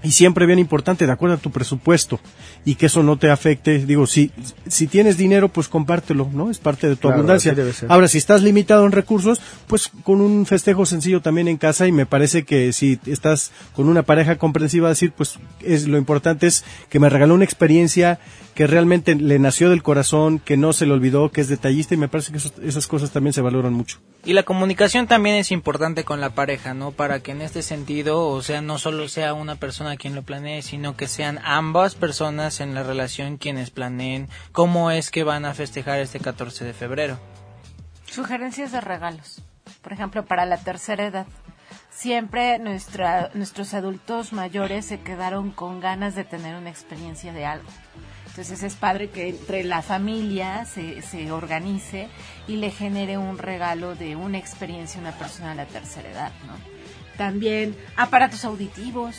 Y siempre bien importante, de acuerdo a tu presupuesto y que eso no te afecte. Digo, si, si tienes dinero, pues compártelo, ¿no? Es parte de tu Claro, abundancia. así debe ser. Ahora, si estás limitado en recursos, pues con un festejo sencillo también en casa y me parece que si estás con una pareja comprensiva, decir, pues es lo importante es que me regaló una experiencia que realmente le nació del corazón, que no se le olvidó, que es detallista y me parece que eso- esas cosas también se valoran mucho. Y la comunicación también es importante con la pareja, ¿no? Para que en este sentido, o sea, no solo sea una persona quien lo planee, sino que sean ambas personas en la relación quienes planeen cómo es que van a festejar este 14 de febrero. Sugerencias de regalos. Por ejemplo, para la tercera edad. Siempre nuestra, nuestros adultos mayores se quedaron con ganas de tener una experiencia de algo. Entonces es padre que entre la familia se, se organice y le genere un regalo de una experiencia a una persona de la tercera edad, ¿no? También aparatos auditivos.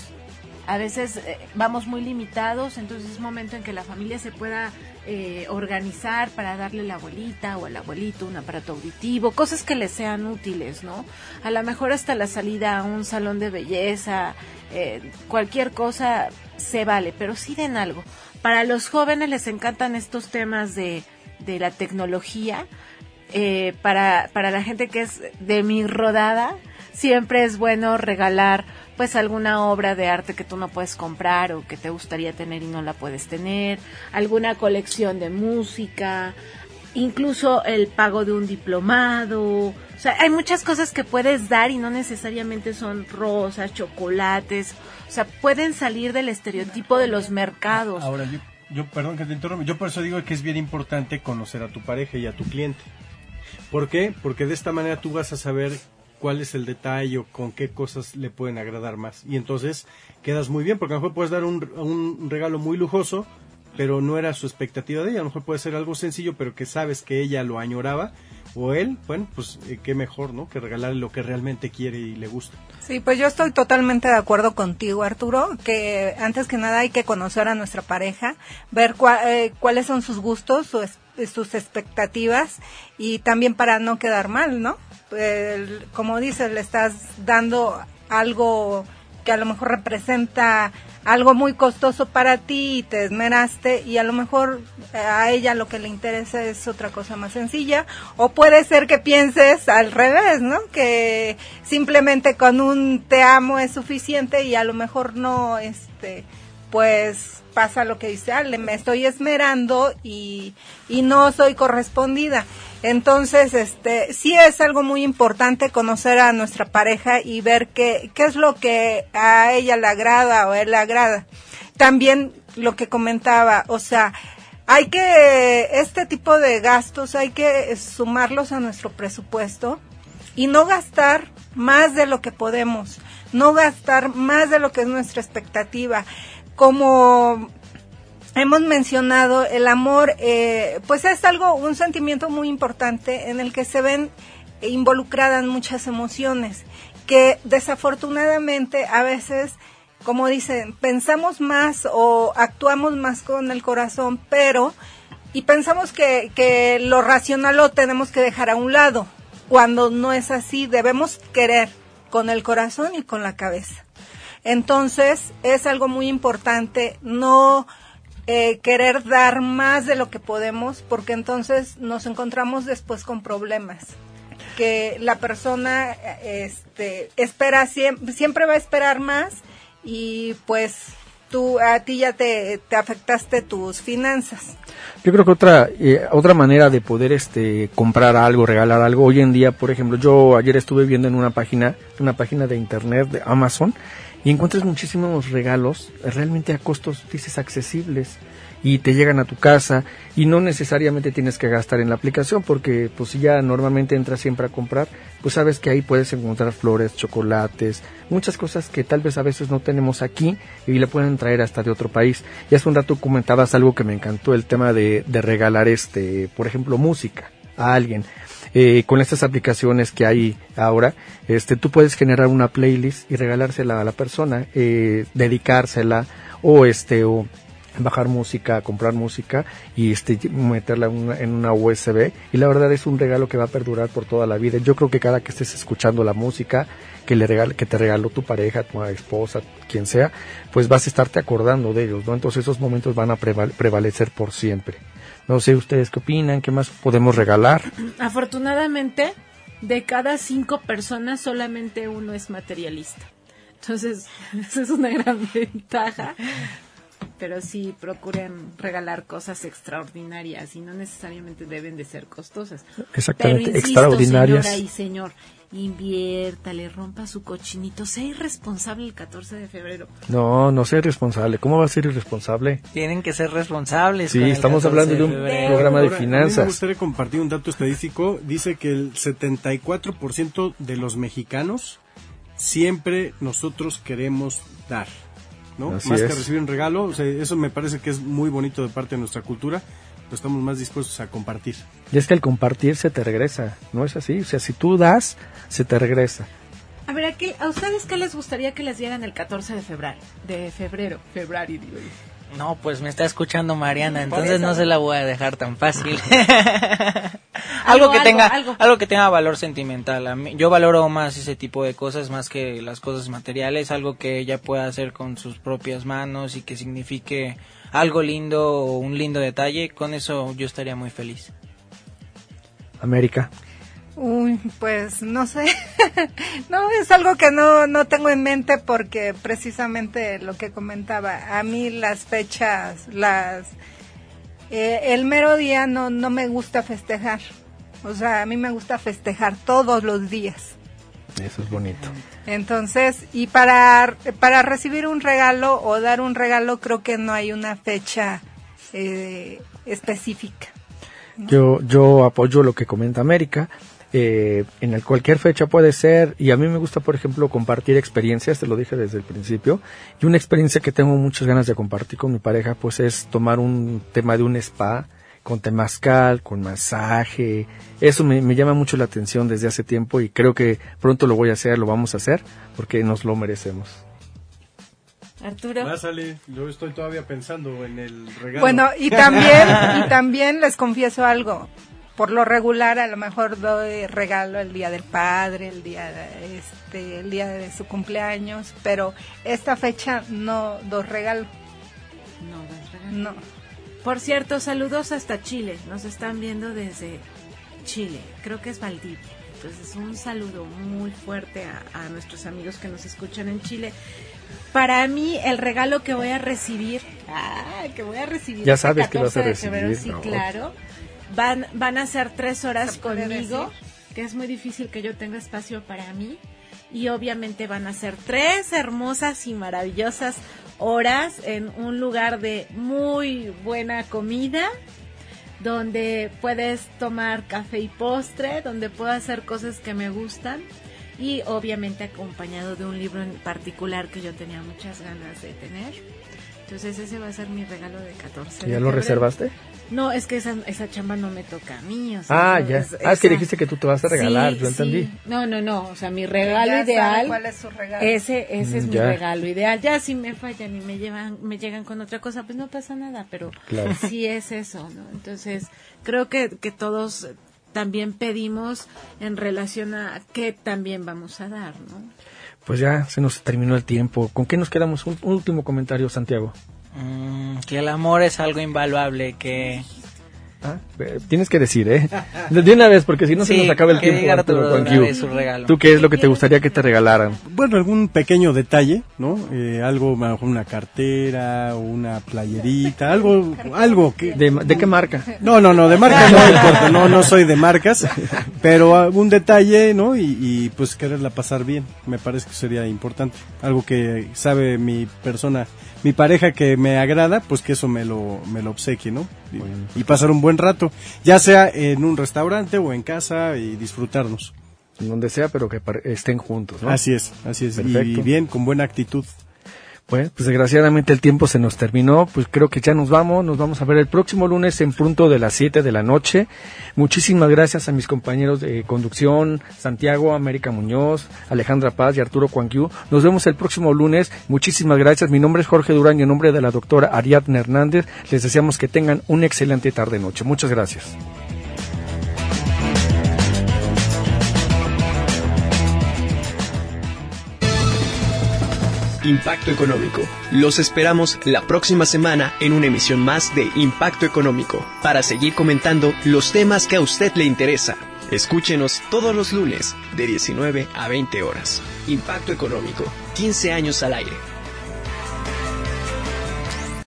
A veces eh, vamos muy limitados, entonces es momento en que la familia se pueda eh, organizar para darle a la abuelita o al abuelito un aparato auditivo, cosas que les sean útiles, ¿no? A lo mejor hasta la salida a un salón de belleza, eh, cualquier cosa se vale, pero sí den algo. Para los jóvenes les encantan estos temas de, de la tecnología. Eh, para, para la gente que es de mi rodada, siempre es bueno regalar pues alguna obra de arte que tú no puedes comprar o que te gustaría tener y no la puedes tener, alguna colección de música, incluso el pago de un diplomado. O sea, hay muchas cosas que puedes dar y no necesariamente son rosas, chocolates. O sea, pueden salir del estereotipo de los mercados. Ahora, yo, yo, perdón que te interrumpa, yo por eso digo que es bien importante conocer a tu pareja y a tu cliente. ¿Por qué? Porque de esta manera tú vas a saber cuál es el detalle o con qué cosas le pueden agradar más. Y entonces quedas muy bien, porque a lo mejor puedes dar un, un regalo muy lujoso, pero no era su expectativa de ella. A lo mejor puede ser algo sencillo, pero que sabes que ella lo añoraba, o él, bueno, pues eh, qué mejor, ¿no? Que regalarle lo que realmente quiere y le gusta. Sí, pues yo estoy totalmente de acuerdo contigo, Arturo, que antes que nada hay que conocer a nuestra pareja, ver eh, cuáles son sus gustos, su sus expectativas y también para no quedar mal, ¿no? El- como dices, le estás dando algo que a lo mejor representa algo muy costoso para ti y te esmeraste y a lo mejor eh, a ella lo que le interesa es otra cosa más sencilla o puede ser que pienses al revés, ¿no? Que simplemente con un te amo es suficiente y a lo mejor no, este, pues pasa lo que dice Ale, me estoy esmerando y, y no soy correspondida. Entonces, este, sí es algo muy importante conocer a nuestra pareja y ver qué, qué es lo que a ella le agrada o a él le agrada. También lo que comentaba, o sea, hay que, este tipo de gastos hay que sumarlos a nuestro presupuesto y no gastar más de lo que podemos, no gastar más de lo que es nuestra expectativa. Como hemos mencionado, el amor, eh, pues es algo, un sentimiento muy importante en el que se ven involucradas muchas emociones, que desafortunadamente a veces, como dicen, pensamos más o actuamos más con el corazón, pero, y pensamos que, que lo racional lo tenemos que dejar a un lado, cuando no es así, debemos querer con el corazón y con la cabeza. Entonces, es algo muy importante no eh, querer dar más de lo que podemos, porque entonces nos encontramos después con problemas. Que la persona este, espera siempre, siempre va a esperar más y pues tú a ti ya te, te afectaste tus finanzas. Yo creo que otra eh, otra manera de poder este comprar algo, regalar algo hoy en día, por ejemplo, yo ayer estuve viendo en una página, una página de internet de Amazon y encuentras muchísimos regalos realmente a costos dices accesibles y te llegan a tu casa y no necesariamente tienes que gastar en la aplicación porque pues si ya normalmente entras siempre a comprar, pues sabes que ahí puedes encontrar flores, chocolates, muchas cosas que tal vez a veces no tenemos aquí y le pueden traer hasta de otro país. Y hace un rato comentabas algo que me encantó, el tema de, de regalar este, por ejemplo, música a alguien. Eh, con estas aplicaciones que hay ahora, este, tú puedes generar una playlist y regalársela a la persona, eh, dedicársela o este o bajar música, comprar música y este meterla en una, en una USB y la verdad es un regalo que va a perdurar por toda la vida. Yo creo que cada que estés escuchando la música que le regale, que te regaló tu pareja, tu esposa, quien sea, pues vas a estarte acordando de ellos, ¿no? Entonces esos momentos van a preval- prevalecer por siempre. No sé ustedes qué opinan, qué más podemos regalar. Afortunadamente, de cada cinco personas solamente uno es materialista. Entonces, [laughs] esa es una gran [laughs] ventaja. Pero sí, procuren regalar cosas extraordinarias y no necesariamente deben de ser costosas. Exactamente, Pero insisto, extraordinarias. Señora y señor, inviértale, rompa su cochinito, sea irresponsable el 14 de febrero. No, no sea irresponsable. ¿Cómo va a ser irresponsable? Tienen que ser responsables. Sí, estamos 14 hablando de un febrero. programa de Ahora, a mí Me finanzas. gustaría compartir un dato estadístico. Dice que el 74% de los mexicanos siempre nosotros queremos dar. ¿no? Así más que es. recibir un regalo. O sea, eso me parece que es muy bonito de parte de nuestra cultura. Pero estamos más dispuestos a compartir. Y es que el compartir se te regresa, ¿no es así? O sea, si tú das, se te regresa. A ver, ¿a, qué- ¿a ustedes qué les gustaría que les dieran el 14 de febrero? De febrero, febrero, digo yo. No, pues me está escuchando Mariana, entonces no se la voy a dejar tan fácil. Algo, [laughs] algo que algo, tenga algo. algo que tenga valor sentimental. A mí- yo valoro más ese tipo de cosas más que las cosas materiales, algo que ella pueda hacer con sus propias manos y que signifique algo lindo o un lindo detalle, con eso yo estaría muy feliz. América. Uy, pues no sé. [laughs] no, es algo que no, no tengo en mente porque precisamente lo que comentaba, a mí las fechas, las eh, el mero día no, no me gusta festejar. O sea, a mí me gusta festejar todos los días. Eso es bonito. Entonces, y para, para recibir un regalo o dar un regalo, creo que no hay una fecha eh, específica. Yo, yo apoyo lo que comenta América. Eh, en el cualquier fecha puede ser, y a mí me gusta, por ejemplo, compartir experiencias, te lo dije desde el principio, y una experiencia que tengo muchas ganas de compartir con mi pareja, pues es tomar un tema de un spa, con temazcal, con masaje, eso me, me llama mucho la atención desde hace tiempo y creo que pronto lo voy a hacer, lo vamos a hacer, porque nos lo merecemos. Arturo. Pásale, yo estoy todavía pensando en el regalo. Bueno, y [laughs] también, y también les confieso algo. Por lo regular, a lo mejor doy regalo el día del padre, el día de, este, el día de su cumpleaños, pero esta fecha no doy regalo. No, das regalo. No. Por cierto, saludos hasta Chile. Nos están viendo desde Chile. Creo que es Valdivia. Entonces, un saludo muy fuerte a, a nuestros amigos que nos escuchan en Chile. Para mí, el regalo que voy a recibir, ah, que voy a recibir. Ya este sabes que vas a 14 de febrero, recibir, Sí, ¿no? claro. Van, van a ser tres horas ¿Se puede conmigo, que es muy difícil que yo tenga espacio para mí. Y obviamente van a ser tres hermosas y maravillosas horas en un lugar de muy buena comida, donde puedes tomar café y postre, donde puedo hacer cosas que me gustan y obviamente acompañado de un libro en particular que yo tenía muchas ganas de tener. Entonces ese va a ser mi regalo de 14. de ¿Ya lo febrero. reservaste? No, es que esa, esa chamba no me toca a mí. O sea, Ah, no, ya. es- Ah, es que dijiste que tú te vas a regalar, Sí, yo entendí. sí. No, no, no. O sea, mi regalo Ya ideal. cuál es su regalo. Ese, ese es Mm, mi regalo ideal. Ya si me fallan y me llevan, me llegan con otra cosa, pues no pasa nada, pero Claro. sí es eso, ¿no? Entonces, creo que, que todos también pedimos en relación a qué también vamos a dar, ¿no? Pues ya se nos terminó el tiempo. ¿Con qué nos quedamos? Un, último comentario, Santiago. Mm, que el amor es algo invaluable, que... Ah, eh, tienes que decir, ¿eh? De una vez, porque si no se nos acaba el tiempo. Arturo, regalo. ¿Tú qué es lo que te gustaría que te regalaran? Bueno, algún pequeño detalle, ¿no? Eh, algo, una cartera o una playerita, algo, algo que... ¿De, de qué marca? No, no, no, de marca no importa, no, no soy de marcas, pero algún detalle, ¿no? Y, y, pues quererla pasar bien, me parece que sería importante. Algo que sabe mi persona, mi pareja que me agrada, pues que eso me lo, me lo obsequie, ¿no? Y, y pasar un buen rato, ya sea en un restaurante o en casa y disfrutarnos. Donde sea, pero que estén juntos, ¿no? Así es, así es. Y Perfecto. bien, con buena actitud. Pues, pues desgraciadamente el tiempo se nos terminó, pues creo que ya nos vamos, nos vamos a ver el próximo lunes en punto de las 7 de la noche. Muchísimas gracias a mis compañeros de conducción, Santiago, América Muñoz, Alejandra Paz y Arturo Cuanquiu. Nos vemos el próximo lunes. Muchísimas gracias. Mi nombre es Jorge Durán y en nombre de la doctora Ariadna Hernández les deseamos que tengan una excelente tarde-noche. Muchas gracias. Impacto Económico. Los esperamos la próxima semana en una emisión más de Impacto Económico para seguir comentando los temas que a usted le interesa. Escúchenos todos los lunes de 19 a 20 horas. Impacto Económico, 15 años al aire.